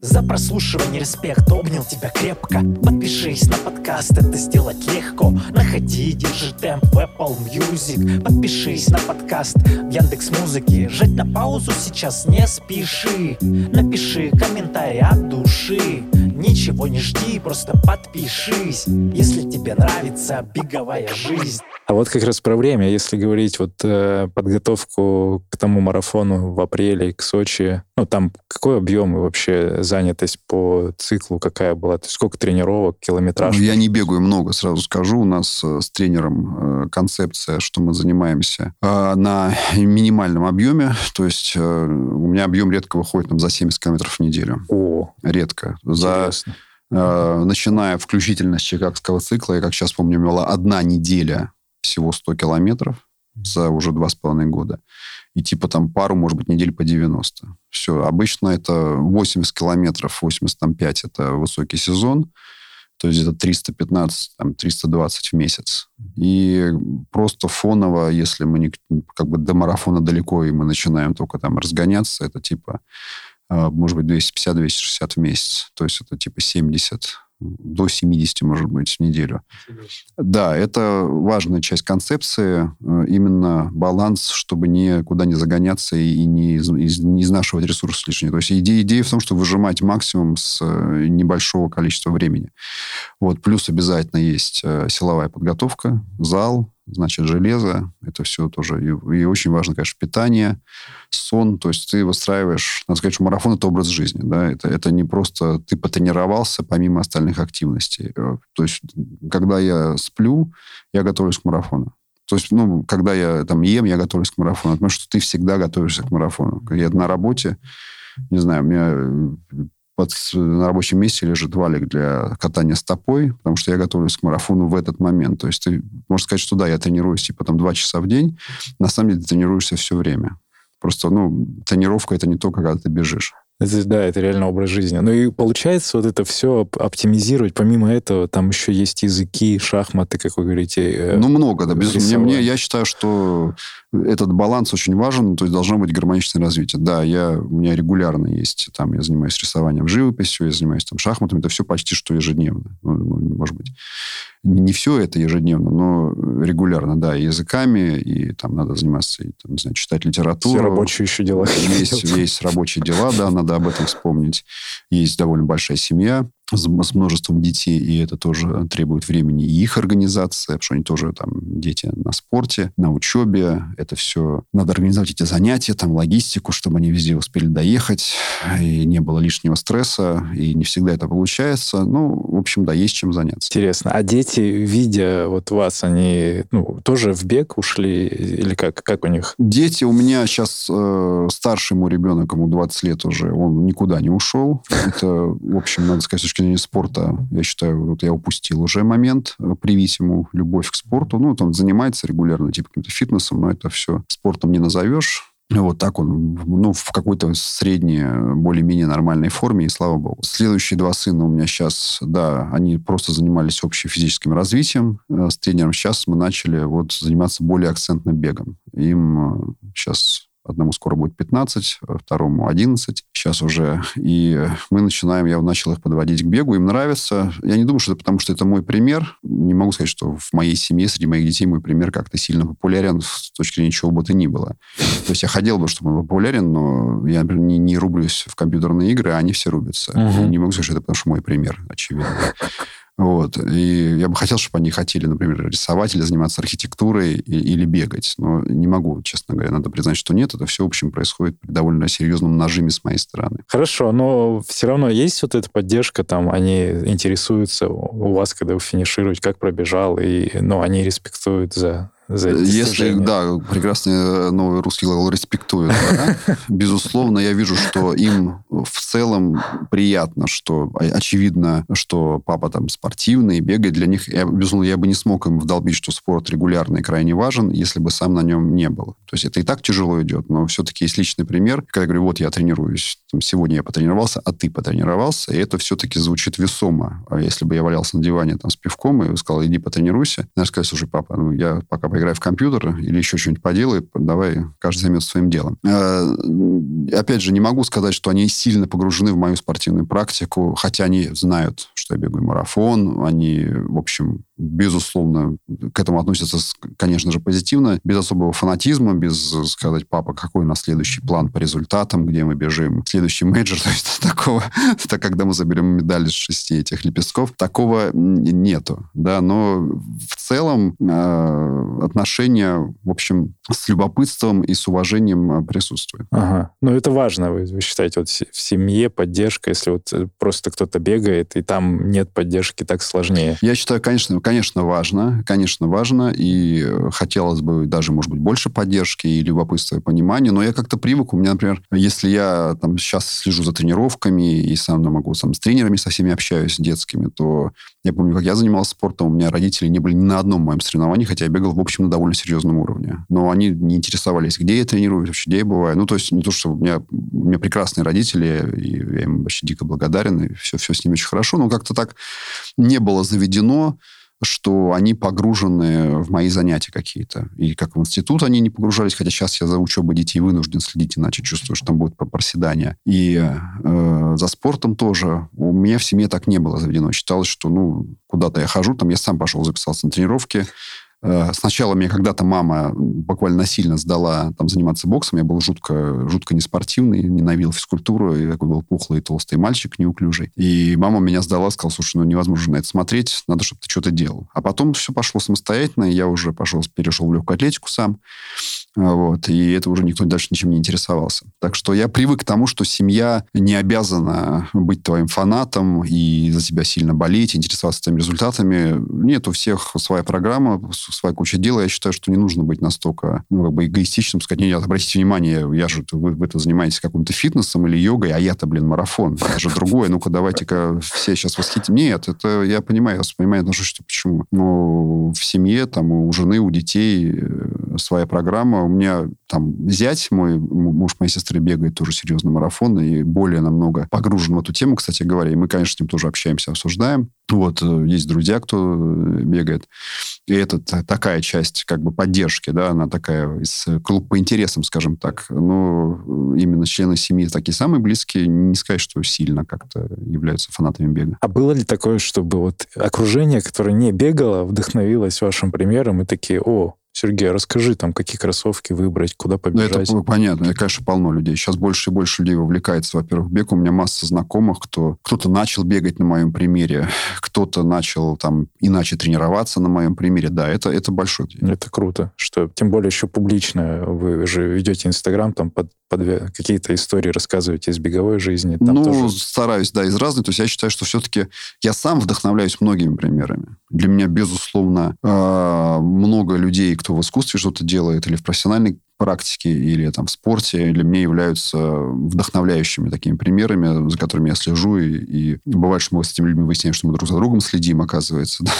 За прослушивание респект, обнял тебя крепко. Подпишись на подкаст, это сделать легко. Находи, держи темп в Apple Music. Подпишись на подкаст в Яндекс Музыке. Жать на паузу сейчас не спеши. Напиши комментарий от души Ничего не жди, просто подпишись. Если тебе нравится беговая жизнь а вот как раз про время, если говорить вот э, подготовку к тому марафону в апреле к Сочи, ну там какой объем и вообще занятость по циклу какая была? То есть сколько тренировок, километраж? Ну, я не бегаю много, сразу скажу. У нас э, с тренером э, концепция, что мы занимаемся э, на минимальном объеме. То есть у меня объем редко выходит там, за 70 километров в неделю. О, редко. Интересно. За, э, начиная включительно с чикагского цикла, я как сейчас помню, была одна неделя всего 100 километров за уже два с половиной года. И типа там пару, может быть, недель по 90. Все. Обычно это 80 километров, 85 это высокий сезон. То есть это 315, там, 320 в месяц. И просто фоново, если мы не, как бы до марафона далеко, и мы начинаем только там разгоняться, это типа, а, может быть, 250-260 в месяц. То есть это типа 70 до 70, может быть, в неделю. Да, это важная часть концепции, э, именно баланс, чтобы никуда не загоняться и не, не изнашивать ресурсы лишние. То есть идея, идея в том, что выжимать максимум с э, небольшого количества времени. Вот, плюс обязательно есть э, силовая подготовка, зал, значит, железо, это все тоже. И, и очень важно, конечно, питание, сон. То есть ты выстраиваешь, надо сказать, что марафон – это образ жизни. Да? Это, это не просто ты потренировался помимо остальных активностей. Э, то есть когда я сплю, я готовлюсь к марафону. То есть, ну, когда я там ем, я готовлюсь к марафону. Потому что ты всегда готовишься к марафону. Я на работе, не знаю, у меня под, на рабочем месте лежит валик для катания стопой, потому что я готовлюсь к марафону в этот момент. То есть ты можешь сказать, что да, я тренируюсь типа там два часа в день, на самом деле ты тренируешься все время. Просто, ну, тренировка это не то, когда ты бежишь. Это, да, это реально образ жизни. Ну и получается вот это все оптимизировать. Помимо этого, там еще есть языки, шахматы, как вы говорите. Э, ну, много, да. Безусловно. Мне, мне, я считаю, что этот баланс очень важен, то есть должно быть гармоничное развитие. Да, я, у меня регулярно есть, там, я занимаюсь рисованием, живописью, я занимаюсь там шахматами, это все почти что ежедневно. Ну, ну может быть, не все это ежедневно, но регулярно, да, и языками, и там надо заниматься, и, там, не знаю, читать литературу. Все рабочие еще дела. Есть, есть рабочие дела, да, надо об этом вспомнить. Есть довольно большая семья, с, с множеством детей, и это тоже требует времени и их организация, потому что они тоже там дети на спорте, на учебе, это все надо организовать эти занятия, там логистику, чтобы они везде успели доехать, и не было лишнего стресса, и не всегда это получается. Ну, в общем, да, есть чем заняться. Интересно. А дети, видя вот вас, они ну, тоже в бег ушли или как, как у них? Дети у меня сейчас э, старший мой ребенок, ему 20 лет уже, он никуда не ушел. Это, в общем, надо сказать, точки спорта, я считаю, вот я упустил уже момент э, привить ему любовь к спорту. Ну, он занимается регулярно, типа каким-то фитнесом, но это все спортом не назовешь. Вот так он, ну, в какой-то средней, более-менее нормальной форме, и слава богу. Следующие два сына у меня сейчас, да, они просто занимались общим физическим развитием э, с тренером. Сейчас мы начали вот заниматься более акцентным бегом. Им сейчас э, Одному скоро будет 15, а второму 11. Сейчас уже. И мы начинаем, я начал их подводить к бегу. Им нравится. Я не думаю, что это потому, что это мой пример. Не могу сказать, что в моей семье, среди моих детей мой пример как-то сильно популярен с точки зрения чего бы то ни было. То есть я хотел бы, чтобы он популярен, но я, например, не, не рублюсь в компьютерные игры, а они все рубятся. Uh-huh. Не могу сказать, что это потому, что мой пример, очевидно. Вот. И я бы хотел, чтобы они хотели, например, рисовать или заниматься архитектурой и, или бегать. Но не могу, честно говоря. Надо признать, что нет. Это все, в общем, происходит при довольно серьезном нажиме с моей стороны. Хорошо, но все равно есть вот эта поддержка, там они интересуются у вас, когда вы финишируете, как пробежал, и ну, они респектуют за за эти Если, да, прекрасный э, новый русский глагол респектуют. Да? [laughs] Безусловно, я вижу, что им в целом приятно, что очевидно, что папа там спортивный, бегает. Для них, я, безусловно, я бы не смог им вдолбить, что спорт регулярный крайне важен, если бы сам на нем не был. То есть это и так тяжело идет, но все-таки есть личный пример. Когда я говорю, вот я тренируюсь, там, сегодня я потренировался, а ты потренировался, и это все-таки звучит весомо. А если бы я валялся на диване там с пивком и сказал, иди потренируйся, я сказать, слушай, папа, ну я пока поиграй в компьютер или еще что-нибудь поделай, давай каждый займется своим делом. Э, опять же, не могу сказать, что они сильно погружены в мою спортивную практику, хотя они знают, что я бегаю марафон, они, в общем, безусловно, к этому относятся, конечно же, позитивно, без особого фанатизма, без сказать, папа, какой у нас следующий план по результатам, где мы бежим, следующий мейджор, [laughs] то есть такого, это когда мы заберем медаль из шести этих лепестков, такого нету, да, но в целом э, отношения, в общем, с любопытством и с уважением э, присутствуют. Ага. Ну, это важно, вы, вы считаете, вот в семье поддержка, если вот э, просто кто-то бегает, и там нет поддержки, так сложнее. Я считаю, конечно, конечно, важно, конечно, важно, и э, хотелось бы даже, может быть, больше поддержки и любопытства и понимания, но я как-то привык, у меня, например, если я там сейчас слежу за тренировками и сам могу сам с тренерами со всеми общаюсь, детскими, то я помню, как я занимался спортом, у меня родители не были ни на одном моем соревновании, хотя я бегал, в общем, на довольно серьезном уровне. Но они не интересовались, где я тренируюсь, вообще, где я бываю. Ну, то есть не то, что у меня, у меня прекрасные родители, и я им вообще дико благодарен, и все, все с ними очень хорошо, но как-то так не было заведено что они погружены в мои занятия какие-то. И как в институт они не погружались, хотя сейчас я за учебой детей вынужден следить, иначе чувствую, что там будет проседание. И э, за спортом тоже. У меня в семье так не было заведено. Считалось, что, ну, куда-то я хожу, там я сам пошел, записался на тренировки, сначала мне когда-то мама буквально насильно сдала там заниматься боксом. Я был жутко, жутко неспортивный, ненавидел физкультуру. И такой был пухлый, толстый мальчик, неуклюжий. И мама меня сдала, сказала, слушай, ну невозможно на это смотреть, надо, чтобы ты что-то делал. А потом все пошло самостоятельно, я уже пошел, перешел в легкую атлетику сам. Вот, и это уже никто дальше ничем не интересовался. Так что я привык к тому, что семья не обязана быть твоим фанатом и за тебя сильно болеть, интересоваться твоими результатами. Нет, у всех своя программа, своя куча дела. Я считаю, что не нужно быть настолько ну, как бы эгоистичным, сказать, нет, обратите внимание, я же, вы, вы занимаетесь каким-то фитнесом или йогой, а я-то, блин, марафон. Это же другое. Ну-ка, давайте-ка все сейчас восхитим. Нет, это я понимаю, я понимаю, отношусь, почему. Но в семье, там, у жены, у детей э, своя программа, меня там зять мой, муж моей сестры бегает тоже серьезно марафон и более намного погружен в эту тему, кстати говоря. И мы, конечно, с ним тоже общаемся, обсуждаем. Вот, э, есть друзья, кто э, бегает. И это такая часть как бы поддержки, да, она такая из клуб по интересам, скажем так. Но именно члены семьи такие самые близкие, не сказать, что сильно как-то являются фанатами бега. А было ли такое, чтобы вот окружение, которое не бегало, вдохновилось вашим примером и такие, о, Сергей, расскажи, там, какие кроссовки выбрать, куда побежать? Ну, это понятно. Это, конечно, полно людей. Сейчас больше и больше людей вовлекается, во-первых, в бег. У меня масса знакомых, кто кто-то начал бегать на моем примере, кто-то начал там иначе тренироваться на моем примере. Да, это, это большой. Это круто, что тем более еще публично вы же ведете Инстаграм, там под под какие-то истории рассказываете из беговой жизни? Там ну, тоже... стараюсь, да, из разных. То есть я считаю, что все-таки я сам вдохновляюсь многими примерами. Для меня, безусловно, а, много людей, кто в искусстве что-то делает или в профессиональной практике или там в спорте для меня являются вдохновляющими такими примерами, за которыми я слежу. И, и бывает, что мы с этими людьми выясняем, что мы друг за другом следим, оказывается. [laughs] Да?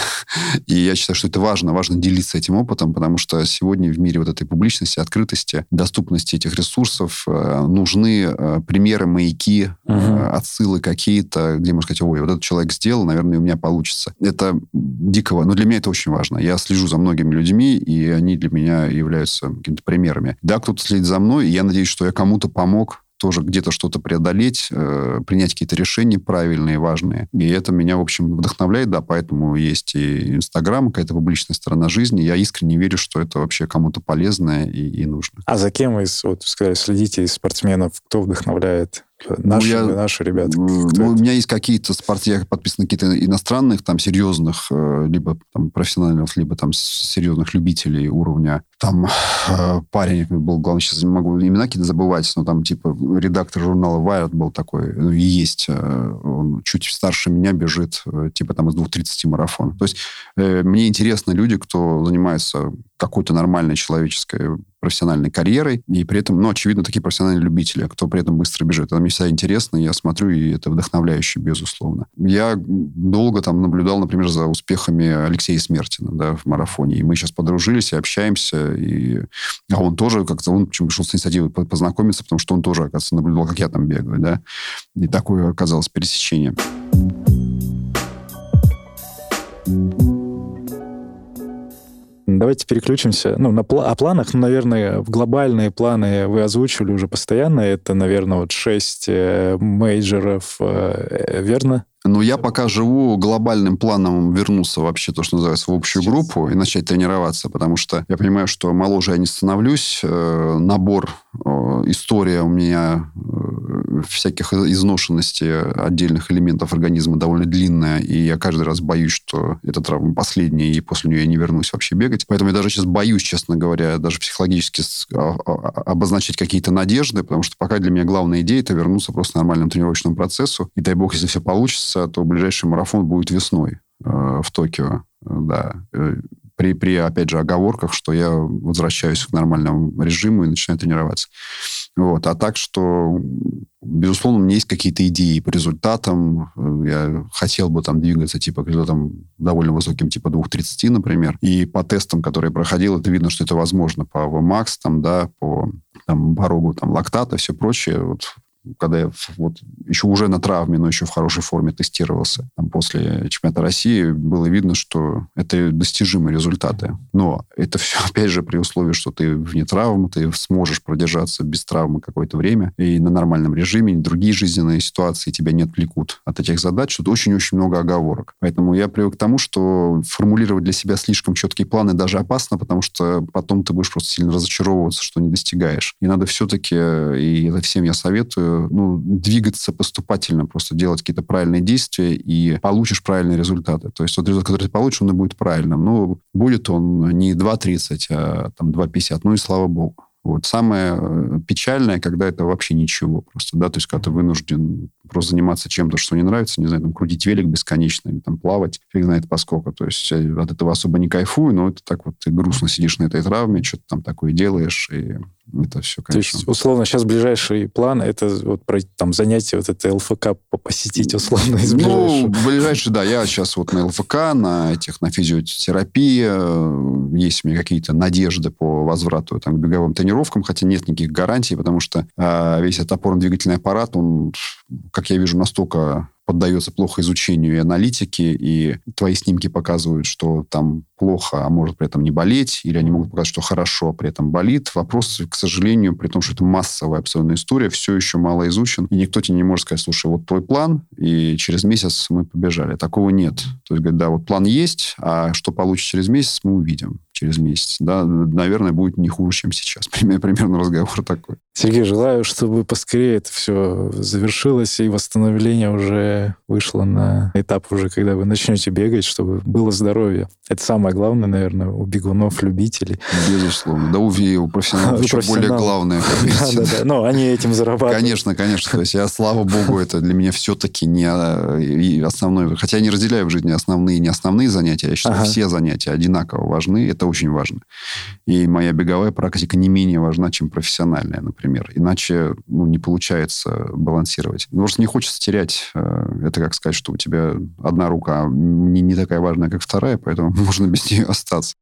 И я считаю, что это важно. Важно делиться этим опытом, потому что сегодня в мире вот этой публичности, открытости, доступности этих ресурсов э, нужны э, примеры, маяки, угу. э, отсылы какие-то, где можно сказать, ой, вот этот человек сделал, наверное, у меня получится. Это диково. Но для меня это очень важно. Я слежу за многими людьми, и они для меня являются какими-то примерами. Да, кто-то следит за мной, и я надеюсь, что я кому-то помог тоже где-то что-то преодолеть, э, принять какие-то решения правильные, важные. И это меня, в общем, вдохновляет, да, поэтому есть и Инстаграм, какая-то публичная сторона жизни. Я искренне верю, что это вообще кому-то полезно и, и нужно. А за кем из, вот, сказали, следите из спортсменов, кто вдохновляет? Наши, ну, я, наши ребята. Ну, у меня есть какие-то спортсмены, я подписан какие-то иностранных, там, серьезных, э, либо там, профессиональных, либо там серьезных любителей уровня. Там э, парень был, главное, сейчас не могу имена какие-то забывать, но там, типа, редактор журнала Wired был такой, ну, есть. Э, он чуть старше меня бежит, э, типа, там, из 2.30 марафон. То есть э, мне интересны люди, кто занимается какой-то нормальной человеческой профессиональной карьерой, и при этом, ну, очевидно, такие профессиональные любители, кто при этом быстро бежит. Это мне всегда интересно, я смотрю, и это вдохновляюще, безусловно. Я долго там наблюдал, например, за успехами Алексея Смертина, да, в марафоне, и мы сейчас подружились и общаемся, и а он тоже как-то, он почему пришел с инициативой познакомиться, потому что он тоже, оказывается, наблюдал, как я там бегаю, да, и такое оказалось пересечение. Давайте переключимся. Ну, на пла- о планах, ну, наверное, глобальные планы вы озвучивали уже постоянно. Это, наверное, вот шесть э, мейджеров, э, верно? Ну, я пока живу глобальным планом вернуться вообще, то, что называется, в общую Сейчас. группу и начать тренироваться, потому что я понимаю, что моложе я не становлюсь. Э, набор, э, история у меня э, всяких изношенностей отдельных элементов организма довольно длинная, и я каждый раз боюсь, что эта травма последняя, и после нее я не вернусь вообще бегать. Поэтому я даже сейчас боюсь, честно говоря, даже психологически а, а, обозначить какие-то надежды, потому что пока для меня главная идея – это вернуться просто к нормальному тренировочному процессу. И дай бог, если все получится, получится, то ближайший марафон будет весной э, в Токио. Да. Э, при, при, опять же, оговорках, что я возвращаюсь к нормальному режиму и начинаю тренироваться. Вот. А так, что, безусловно, у меня есть какие-то идеи по результатам. Я хотел бы там двигаться, типа, к результатам довольно высоким, типа 2.30, например. И по тестам, которые я проходил, это видно, что это возможно по VMAX, там, да, по там, порогу там, лактата, все прочее. Вот когда я вот еще уже на травме, но еще в хорошей форме тестировался, там, после чемпионата России было видно, что это достижимые результаты. Но это все, [laughs] опять же, при условии, что ты вне травмы, ты сможешь продержаться без травмы какое-то время и на нормальном режиме, другие жизненные ситуации тебя не отвлекут от этих задач. Тут очень-очень много оговорок. Поэтому я привык к тому, что формулировать для себя слишком четкие планы даже опасно, потому что потом ты будешь просто сильно разочаровываться, что не достигаешь. И надо все-таки, и это всем я советую, ну, двигаться поступательно, просто делать какие-то правильные действия, и получишь правильные результаты. То есть тот результат, который ты получишь, он и будет правильным. Ну, будет он не 2.30, а там 2.50. Ну и слава богу. Вот. Самое э, печальное, когда это вообще ничего просто, да, то есть когда ты вынужден просто заниматься чем-то, что не нравится, не знаю, там, крутить велик бесконечно или там плавать, фиг знает поскольку. То есть от этого особо не кайфую, но это так вот ты грустно сидишь на этой травме, что-то там такое делаешь, и это все, конечно. То есть, условно, сейчас ближайший план это вот про там занятие, вот это ЛФК посетить условно из Ну, ближайший, да. Я сейчас вот на ЛФК, на этих, на физиотерапии. Э, есть у меня какие-то надежды по возврату там, к беговым тренировкам, хотя нет никаких гарантий, потому что э, весь этот опорно-двигательный аппарат, он, как я вижу, настолько поддается плохо изучению и аналитике, и твои снимки показывают, что там плохо, а может при этом не болеть, или они могут показать, что хорошо, а при этом болит. Вопрос, к сожалению, при том, что это массовая абсолютная история, все еще мало изучен, и никто тебе не может сказать, слушай, вот твой план, и через месяц мы побежали. Такого нет. То есть, говорит, да, вот план есть, а что получится через месяц, мы увидим через месяц. Да, наверное, будет не хуже, чем сейчас. [laughs] Примерно разговор такой. Сергей, желаю, чтобы поскорее это все завершилось, и восстановление уже вышло на этап уже, когда вы начнете бегать, чтобы было здоровье. Это самое главное, наверное, у бегунов, любителей. Безусловно. Да у, у [laughs] профессионалов еще более главное. [laughs] Да, да, да. Но они этим зарабатывают. Конечно, конечно. То есть я, слава богу, это для меня все-таки не а, основное. Хотя я не разделяю в жизни основные и не основные занятия. Я считаю, ага. все занятия одинаково важны. Это очень важно. И моя беговая практика не менее важна, чем профессиональная, например. Иначе ну, не получается балансировать. Просто не хочется терять. Э, это как сказать, что у тебя одна рука не, не такая важная, как вторая, поэтому [laughs] можно без нее остаться.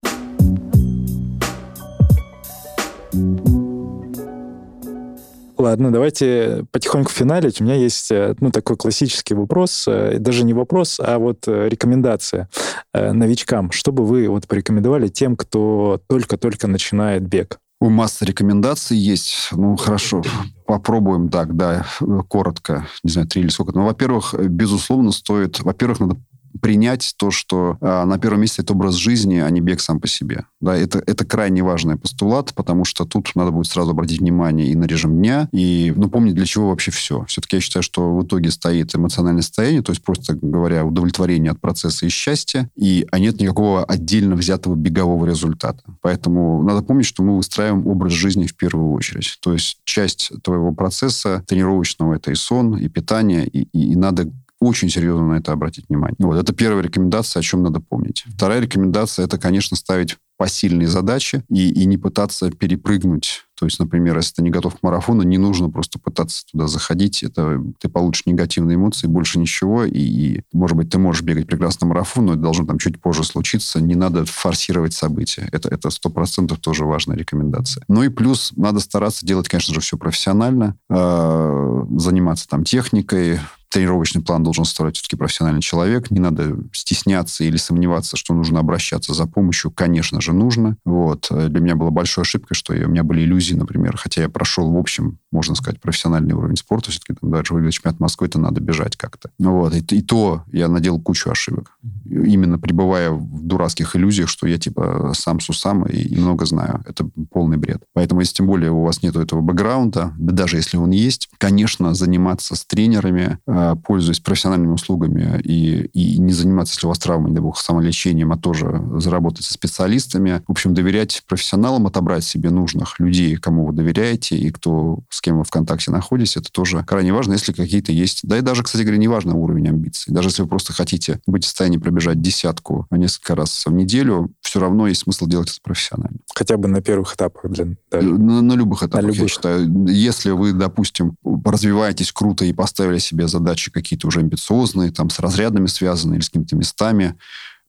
Ладно, давайте потихоньку финалить. У меня есть э, ну, такой классический вопрос, э, даже не вопрос, а вот рекомендация новичкам. Что бы вы вот порекомендовали тем, кто только-только начинает бег? У массы рекомендаций есть. Ну, хорошо, попробуем так, да, коротко. Не знаю, три или сколько. Ну, во-первых, безусловно, стоит... Во-первых, надо принять то, что а, на первом месте это образ жизни, а не бег сам по себе. Да, это, это крайне важный постулат, потому что тут надо будет сразу обратить внимание и на режим дня, и ну, помнить, для чего вообще все. Все-таки я считаю, что в итоге стоит эмоциональное состояние, то есть, просто говоря, удовлетворение от процесса и счастья, и, а нет никакого отдельно взятого бегового результата. Поэтому надо помнить, что мы выстраиваем образ жизни в первую очередь. То есть часть твоего процесса тренировочного это и сон, и питание, и, и, и надо очень серьезно на это обратить внимание. Вот, это первая рекомендация, о чем надо помнить. Вторая рекомендация, это, конечно, ставить посильные задачи и, и не пытаться перепрыгнуть. То есть, например, если ты не готов к марафону, не нужно просто пытаться туда заходить. Это ты получишь негативные эмоции, больше ничего. И, и может быть, ты можешь бегать прекрасно марафон, но это должно там чуть позже случиться. Не надо форсировать события. Это это сто процентов тоже важная рекомендация. Ну и плюс надо стараться делать, конечно же, все профессионально, э, заниматься там техникой, тренировочный план должен составлять все-таки профессиональный человек. Не надо стесняться или сомневаться, что нужно обращаться за помощью. Конечно же, нужно. Вот. Для меня была большой ошибкой, что я, у меня были иллюзии, например. Хотя я прошел, в общем, можно сказать, профессиональный уровень спорта. Все-таки там, даже выиграть чемпионат Москвы, это надо бежать как-то. Вот. И, и то я наделал кучу ошибок. Именно пребывая в дурацких иллюзиях, что я типа сам сусам и, и много знаю. Это полный бред. Поэтому, если тем более у вас нет этого бэкграунда, даже если он есть, конечно, заниматься с тренерами, Э, пользуясь профессиональными услугами и, и не заниматься, если у вас травма, не дай бог, самолечением, а тоже заработать со специалистами. В общем, доверять профессионалам, отобрать себе нужных людей, кому вы доверяете и кто, с кем вы в контакте находитесь, это тоже крайне важно, если какие-то есть... Да и даже, кстати говоря, не важно уровень амбиций. Даже если вы просто хотите быть в состоянии пробежать десятку несколько раз в неделю, все равно есть смысл делать это профессионально. Хотя бы на первых этапах. Для, да. на, на любых этапах, на любых. я считаю. Если вы, допустим, развиваетесь круто и поставили себе задачи какие-то уже амбициозные, там, с разрядами связанные или с какими-то местами,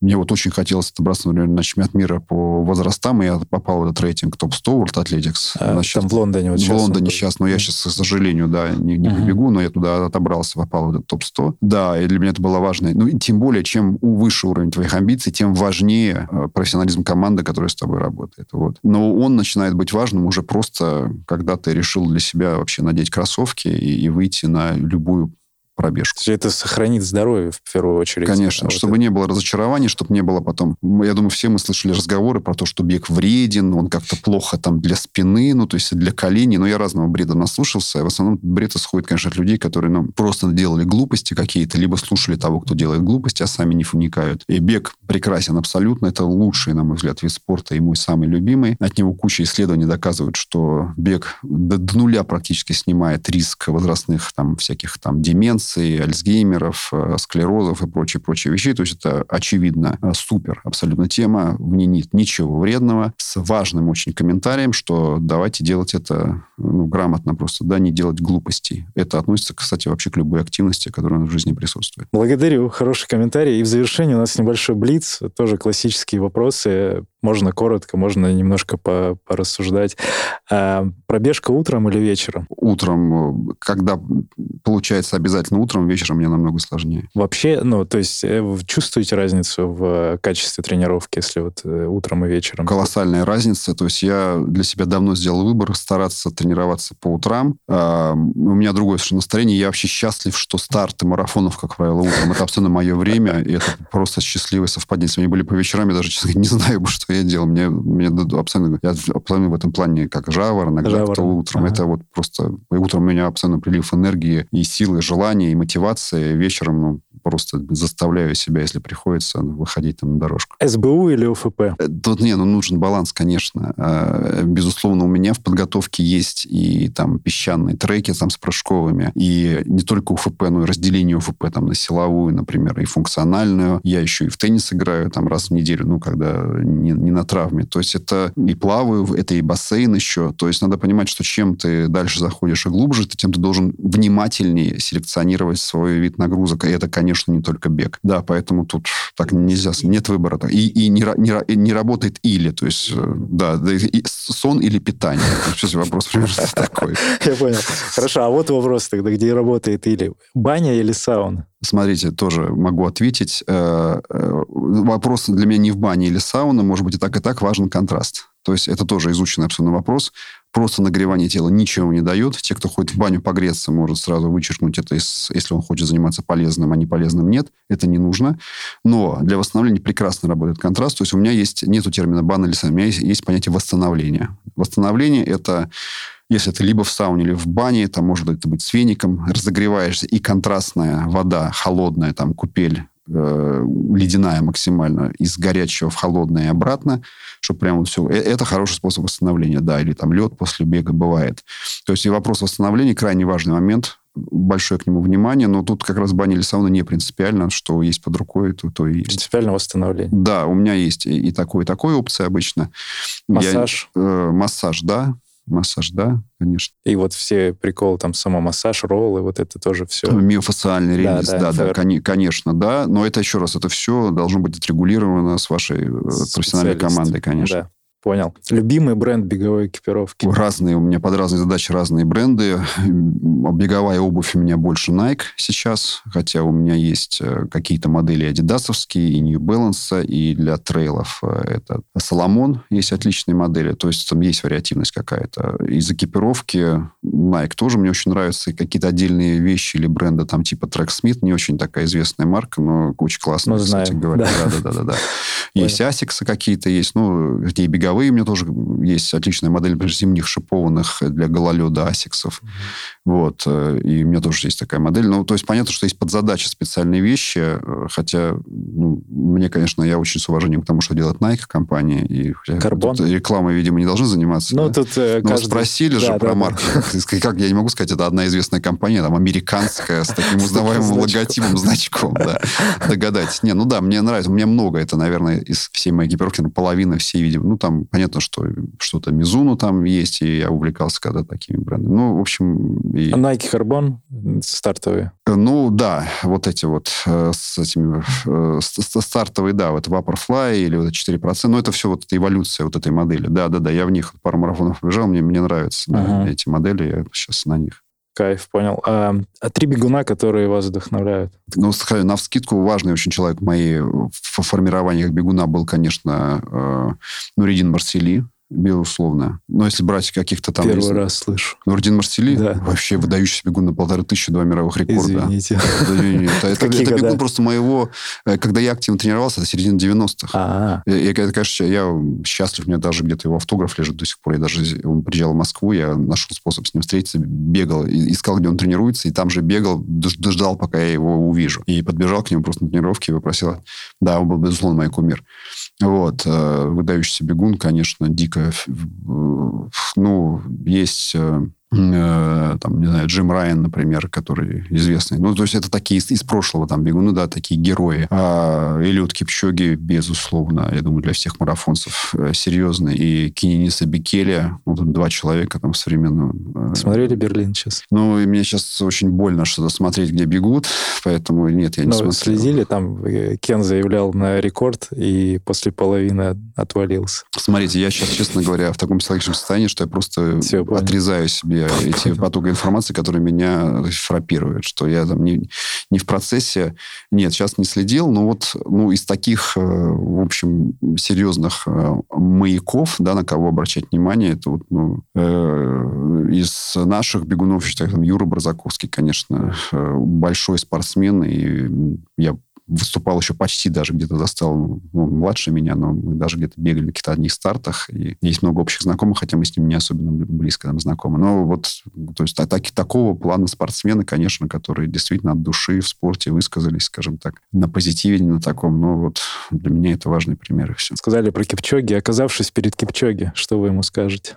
мне вот очень хотелось отобраться, например, на чемпионат мира по возрастам, и я попал в этот рейтинг топ-100 World Athletics. А, там в Лондоне вот в сейчас Лондоне он сейчас, но я сейчас, к сожалению, да, не, не Мгм. побегу, но я туда отобрался, попал в этот топ-100. Да, и для меня это было важно. Ну, и тем более, чем выше уровень твоих амбиций, тем важнее э, профессионализм команды, которая с тобой работает. Вот. Но он начинает быть важным уже просто, когда ты решил для себя вообще надеть кроссовки и, и выйти на любую пробежку. Это сохранит здоровье в первую очередь. Конечно, Вот чтобы не было разочарований, чтобы не было потом... Я думаю, все мы слышали разговоры про то, что бег вреден, он как-то плохо там для спины, ну, то есть для коленей. Но я разного бреда наслушался. В основном бред исходит, конечно, от людей, которые, ну, просто делали глупости какие-то, либо слушали того, кто делает глупости, а сами не вникают. И бег прекрасен абсолютно. Это лучший, на мой взгляд, вид спорта и мой самый любимый. От него куча исследований доказывают, что бег до, до нуля практически снимает риск возрастных там всяких там деменций, альцгеймеров, э, склерозов и прочие-прочие вещи. То есть это очевидно э, супер абсолютно тема. В ней нет ничего вредного. С важным очень комментарием, что давайте делать это ну, грамотно просто, да, не делать глупостей. Это относится, кстати, вообще к любой активности, которая в жизни присутствует. Благодарю, хороший комментарий. И в завершении у нас небольшой блиц, тоже классические вопросы. Можно коротко, можно немножко по- порассуждать. А, пробежка утром или вечером? Утром, э, когда получается обязательно утром, вечером мне намного сложнее. Вообще, ну, то есть э, вы чувствуете разницу в э, качестве тренировки, если вот утром и вечером? Колоссальная разница. То есть я для себя давно сделал выбор стараться тренироваться по утрам. А, у меня другое совершенно настроение. Я вообще счастлив, что старты марафонов, как правило, утром. Это абсолютно мое время. И это просто счастливое совпадение. Если бы они были по вечерам, я даже, честно говоря, не знаю, бы, что я делал. Мне, мне абсолютно... Я абсолютно в этом плане как жавор, иногда Жаворон. кто утром. Ага. Это вот просто... Утром у меня абсолютно прилив энергии и силы, желания, и мотивации. Вечером, ну, просто заставляю себя, если приходится, выходить там на дорожку. СБУ или ОФП? Э, Тут не, ну нужен баланс, конечно. Э, Безусловно, у меня в подготовке есть и там песчаные треки там с прыжковыми, и не только УФП, но и разделение УФП там на силовую, например, и функциональную. Я еще и в теннис играю там раз в неделю, ну, когда не, не на травме. То есть это и плаваю, это и бассейн еще. То есть надо понимать, что чем ты дальше заходишь и глубже, ты- тем ты должен внимательнее селекционировать свой вид нагрузок. И это, конечно, не только бег. Да, поэтому тут так нельзя. Нет выбора. И, и не, не, не работает или. То есть, э, да, да, и сон или питание. Сейчас вопрос примерно [laughs] такой. Я понял. Хорошо, а вот вопрос тогда, где работает или баня или сауна? Смотрите, тоже могу ответить. Э, э, Вопрос для меня не в бане или сауна, может быть и так, и так важен контраст. То есть это тоже изученный абсолютно вопрос. Просто нагревание тела ничего не дает. Те, кто ходит в баню погреться, может сразу вычеркнуть это, если он хочет заниматься полезным, а не полезным нет. Это не нужно. Но для восстановления прекрасно работает контраст. То есть у меня есть, нету термина бан или сауна, у меня есть, есть понятие восстановления. Восстановление – это если ты либо в сауне, или в бане, там может это быть с веником, разогреваешься, и контрастная вода, холодная, там, купель, э, ледяная максимально, из горячего в холодное и обратно, чтобы прям вот все... Это хороший способ восстановления, да, или там лед после бега бывает. То есть и вопрос восстановления крайне важный момент, большое к нему внимание, но тут как раз баня или сауна не принципиально, что есть под рукой, то, то и есть. Принципиально восстановление. Да, у меня есть и, и такой, и такой опция обычно. Я- Массаж. э, массаж, да. Массаж, да, конечно. И вот все приколы, там, самомассаж, роллы, вот это тоже все. Миофасциальный Да, релиз, да, да, да, коне- конечно, да. Но это еще раз, это все должно быть отрегулировано с вашей э, профессиональной командой, конечно. Да, понял. Любимый бренд беговой экипировки? Разные, у меня под разные задачи разные бренды. Беговая обувь у меня больше Nike сейчас, хотя у меня есть э, какие-то модели адидасовские и New Balance, и для трейлов э, это Соломон, есть отличные модели, то есть там есть вариативность какая-то. Из экипировки Nike тоже мне очень нравятся какие-то отдельные вещи или бренды, там типа Track Smith, не очень такая известная марка, но очень классная, Ну, кстати знаем, говоря. да. Да-да-да. [laughs] Есть Асиксы какие-то, есть, ну, где и беговые у меня тоже есть отличная модель, например, зимних шипованных для гололеда асиксов. Вот. э, И у меня тоже есть такая модель. Ну, то есть понятно, что есть под задачи специальные вещи, э, хотя ну, мне, конечно, я очень с уважением к тому, что делает Nike компания. И Карбон. тут рекламой, видимо, не должны заниматься. Ну, да? тут э, Ну, каждый... спросили же Да, про да, марку. [laughs] Как я не могу сказать, это одна известная компания, там, американская, с таким узнаваемым логотипом, значком, да. Догадайтесь. Не, ну да, мне нравится. У меня много, это, наверное, из всей моей экипировки, половина всей, видимо. Ну, там понятно, что что-то Мизуну там есть, и я увлекался когда такими брендами. Ну, в общем... И... А Nike Carbon стартовые? Ну, да, вот эти вот э, с этими э, стартовые, да, вот Vaporfly или вот 4%, но это все вот эволюция вот этой модели. Да-да-да, я в них пару марафонов побежал, мне, мне нравятся uh-huh. да, эти модели, я сейчас на них. Кайф, понял. А, а три бегуна, которые вас вдохновляют? Ну, на вскидку важный очень человек в моей в формировании как бегуна был, конечно, э, Нуридин Марсели безусловно. Но если брать каких-то там... Первый раз слышу. Нурдин Марсели, да. вообще выдающийся бегун на полторы тысячи, два мировых рекорда. Извините. Это, это, это бегун просто моего... Э, когда я активно тренировался, это середина 90-х. А -а. Я, конечно, я счастлив, у меня даже где-то его автограф лежит до сих пор. Я даже... Он приезжал в Москву, я нашел способ с ним встретиться, бегал, искал, где он тренируется, и там же бегал, дождал, пока я его увижу. И подбежал к нему просто на тренировке и попросил... Да, он был, безусловно, мой кумир. Вот. Э, выдающийся бегун, конечно, дико... Ну, есть э, там, не знаю, Джим Райан, например, который известный. Ну, то есть это такие из, из прошлого там бегуны, да, такие герои. А Эллиот Кипчоги, безусловно, я думаю, для всех марафонцев э, серьезный. И Кинениса Бекеля, ну, там два человека там современного. Э, Смотрели Берлин сейчас? Ну, и мне сейчас очень больно что-то смотреть, где бегут, поэтому нет, я не Но ну, смотрел. следили, там Кен заявлял на рекорд, и после половины отвалился. Смотрите, я сейчас, честно говоря, в таком психологическом состоянии, что я просто Все, отрезаю себе эти потоки информации, которые меня фрапируют, что я там не, не в процессе, нет, сейчас не следил, но вот ну, из таких, э, в общем, серьезных э, маяков, да, на кого обращать внимание, это вот, ну, э, из наших бегунов, считаю, там Юра Бразаковский, конечно, э, большой спортсмен, и я выступал еще почти даже где-то застал ну, младше меня, но мы даже где-то бегали на каких-то одних стартах. И есть много общих знакомых, хотя мы с ним не особенно близко там, знакомы. Но вот то есть, так, такого плана спортсмены, конечно, которые действительно от души в спорте высказались, скажем так, на позитиве, не на таком. Но вот для меня это важный пример и все. Сказали про Кипчоги. Оказавшись перед Кипчоги, что вы ему скажете?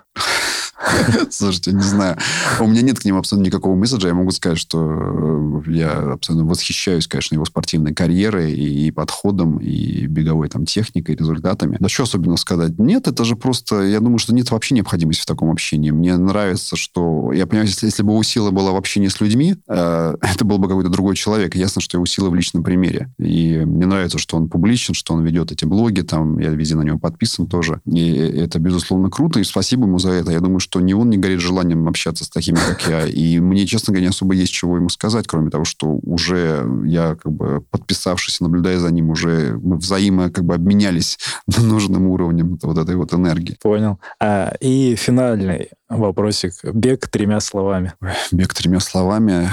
[laughs] Слушайте, не знаю. У меня нет к нему абсолютно никакого месседжа. Я могу сказать, что э, я абсолютно восхищаюсь, конечно, его спортивной карьерой и подходом, и беговой там техникой, результатами. Да что особенно сказать? Нет, это же просто... Я думаю, что нет вообще необходимости в таком общении. Мне нравится, что... Я понимаю, если, если бы у Силы было в общении с людьми, э, [laughs] это был бы какой-то другой человек. Ясно, что его сила в личном примере. И мне нравится, что он публичен, что он ведет эти блоги, там, я везде на него подписан тоже. И это, безусловно, круто, и спасибо ему за это. Я думаю, что ни он не горит желанием общаться с такими, как я. И мне, честно говоря, не особо есть чего ему сказать, кроме того, что уже я, как бы, подписавшись, наблюдая за ним, уже мы взаимо как бы обменялись [laughs] нужным уровнем вот этой вот энергии. Понял. А, и финальный вопросик. Бег тремя словами. Бег тремя словами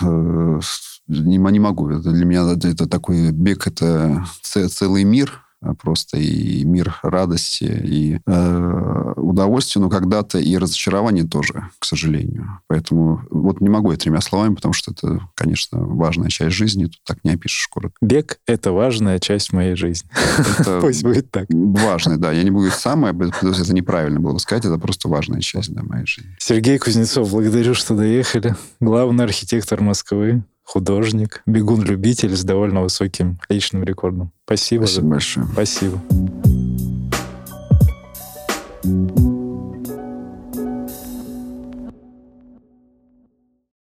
э, не, не могу. Это для меня это такой бег, это целый мир, просто и мир радости, и э, удовольствия, но когда-то и разочарование тоже, к сожалению. Поэтому вот не могу я тремя словами, потому что это, конечно, важная часть жизни, тут так не опишешь коротко. Бег — это важная часть моей жизни. [laughs] Пусть будет так. Важная, да. Я не буду самое, это неправильно было бы сказать, это просто важная часть да, моей жизни. Сергей Кузнецов, благодарю, что доехали. Главный архитектор Москвы художник, бегун-любитель с довольно высоким личным рекордом. Спасибо. Спасибо большое. Спасибо.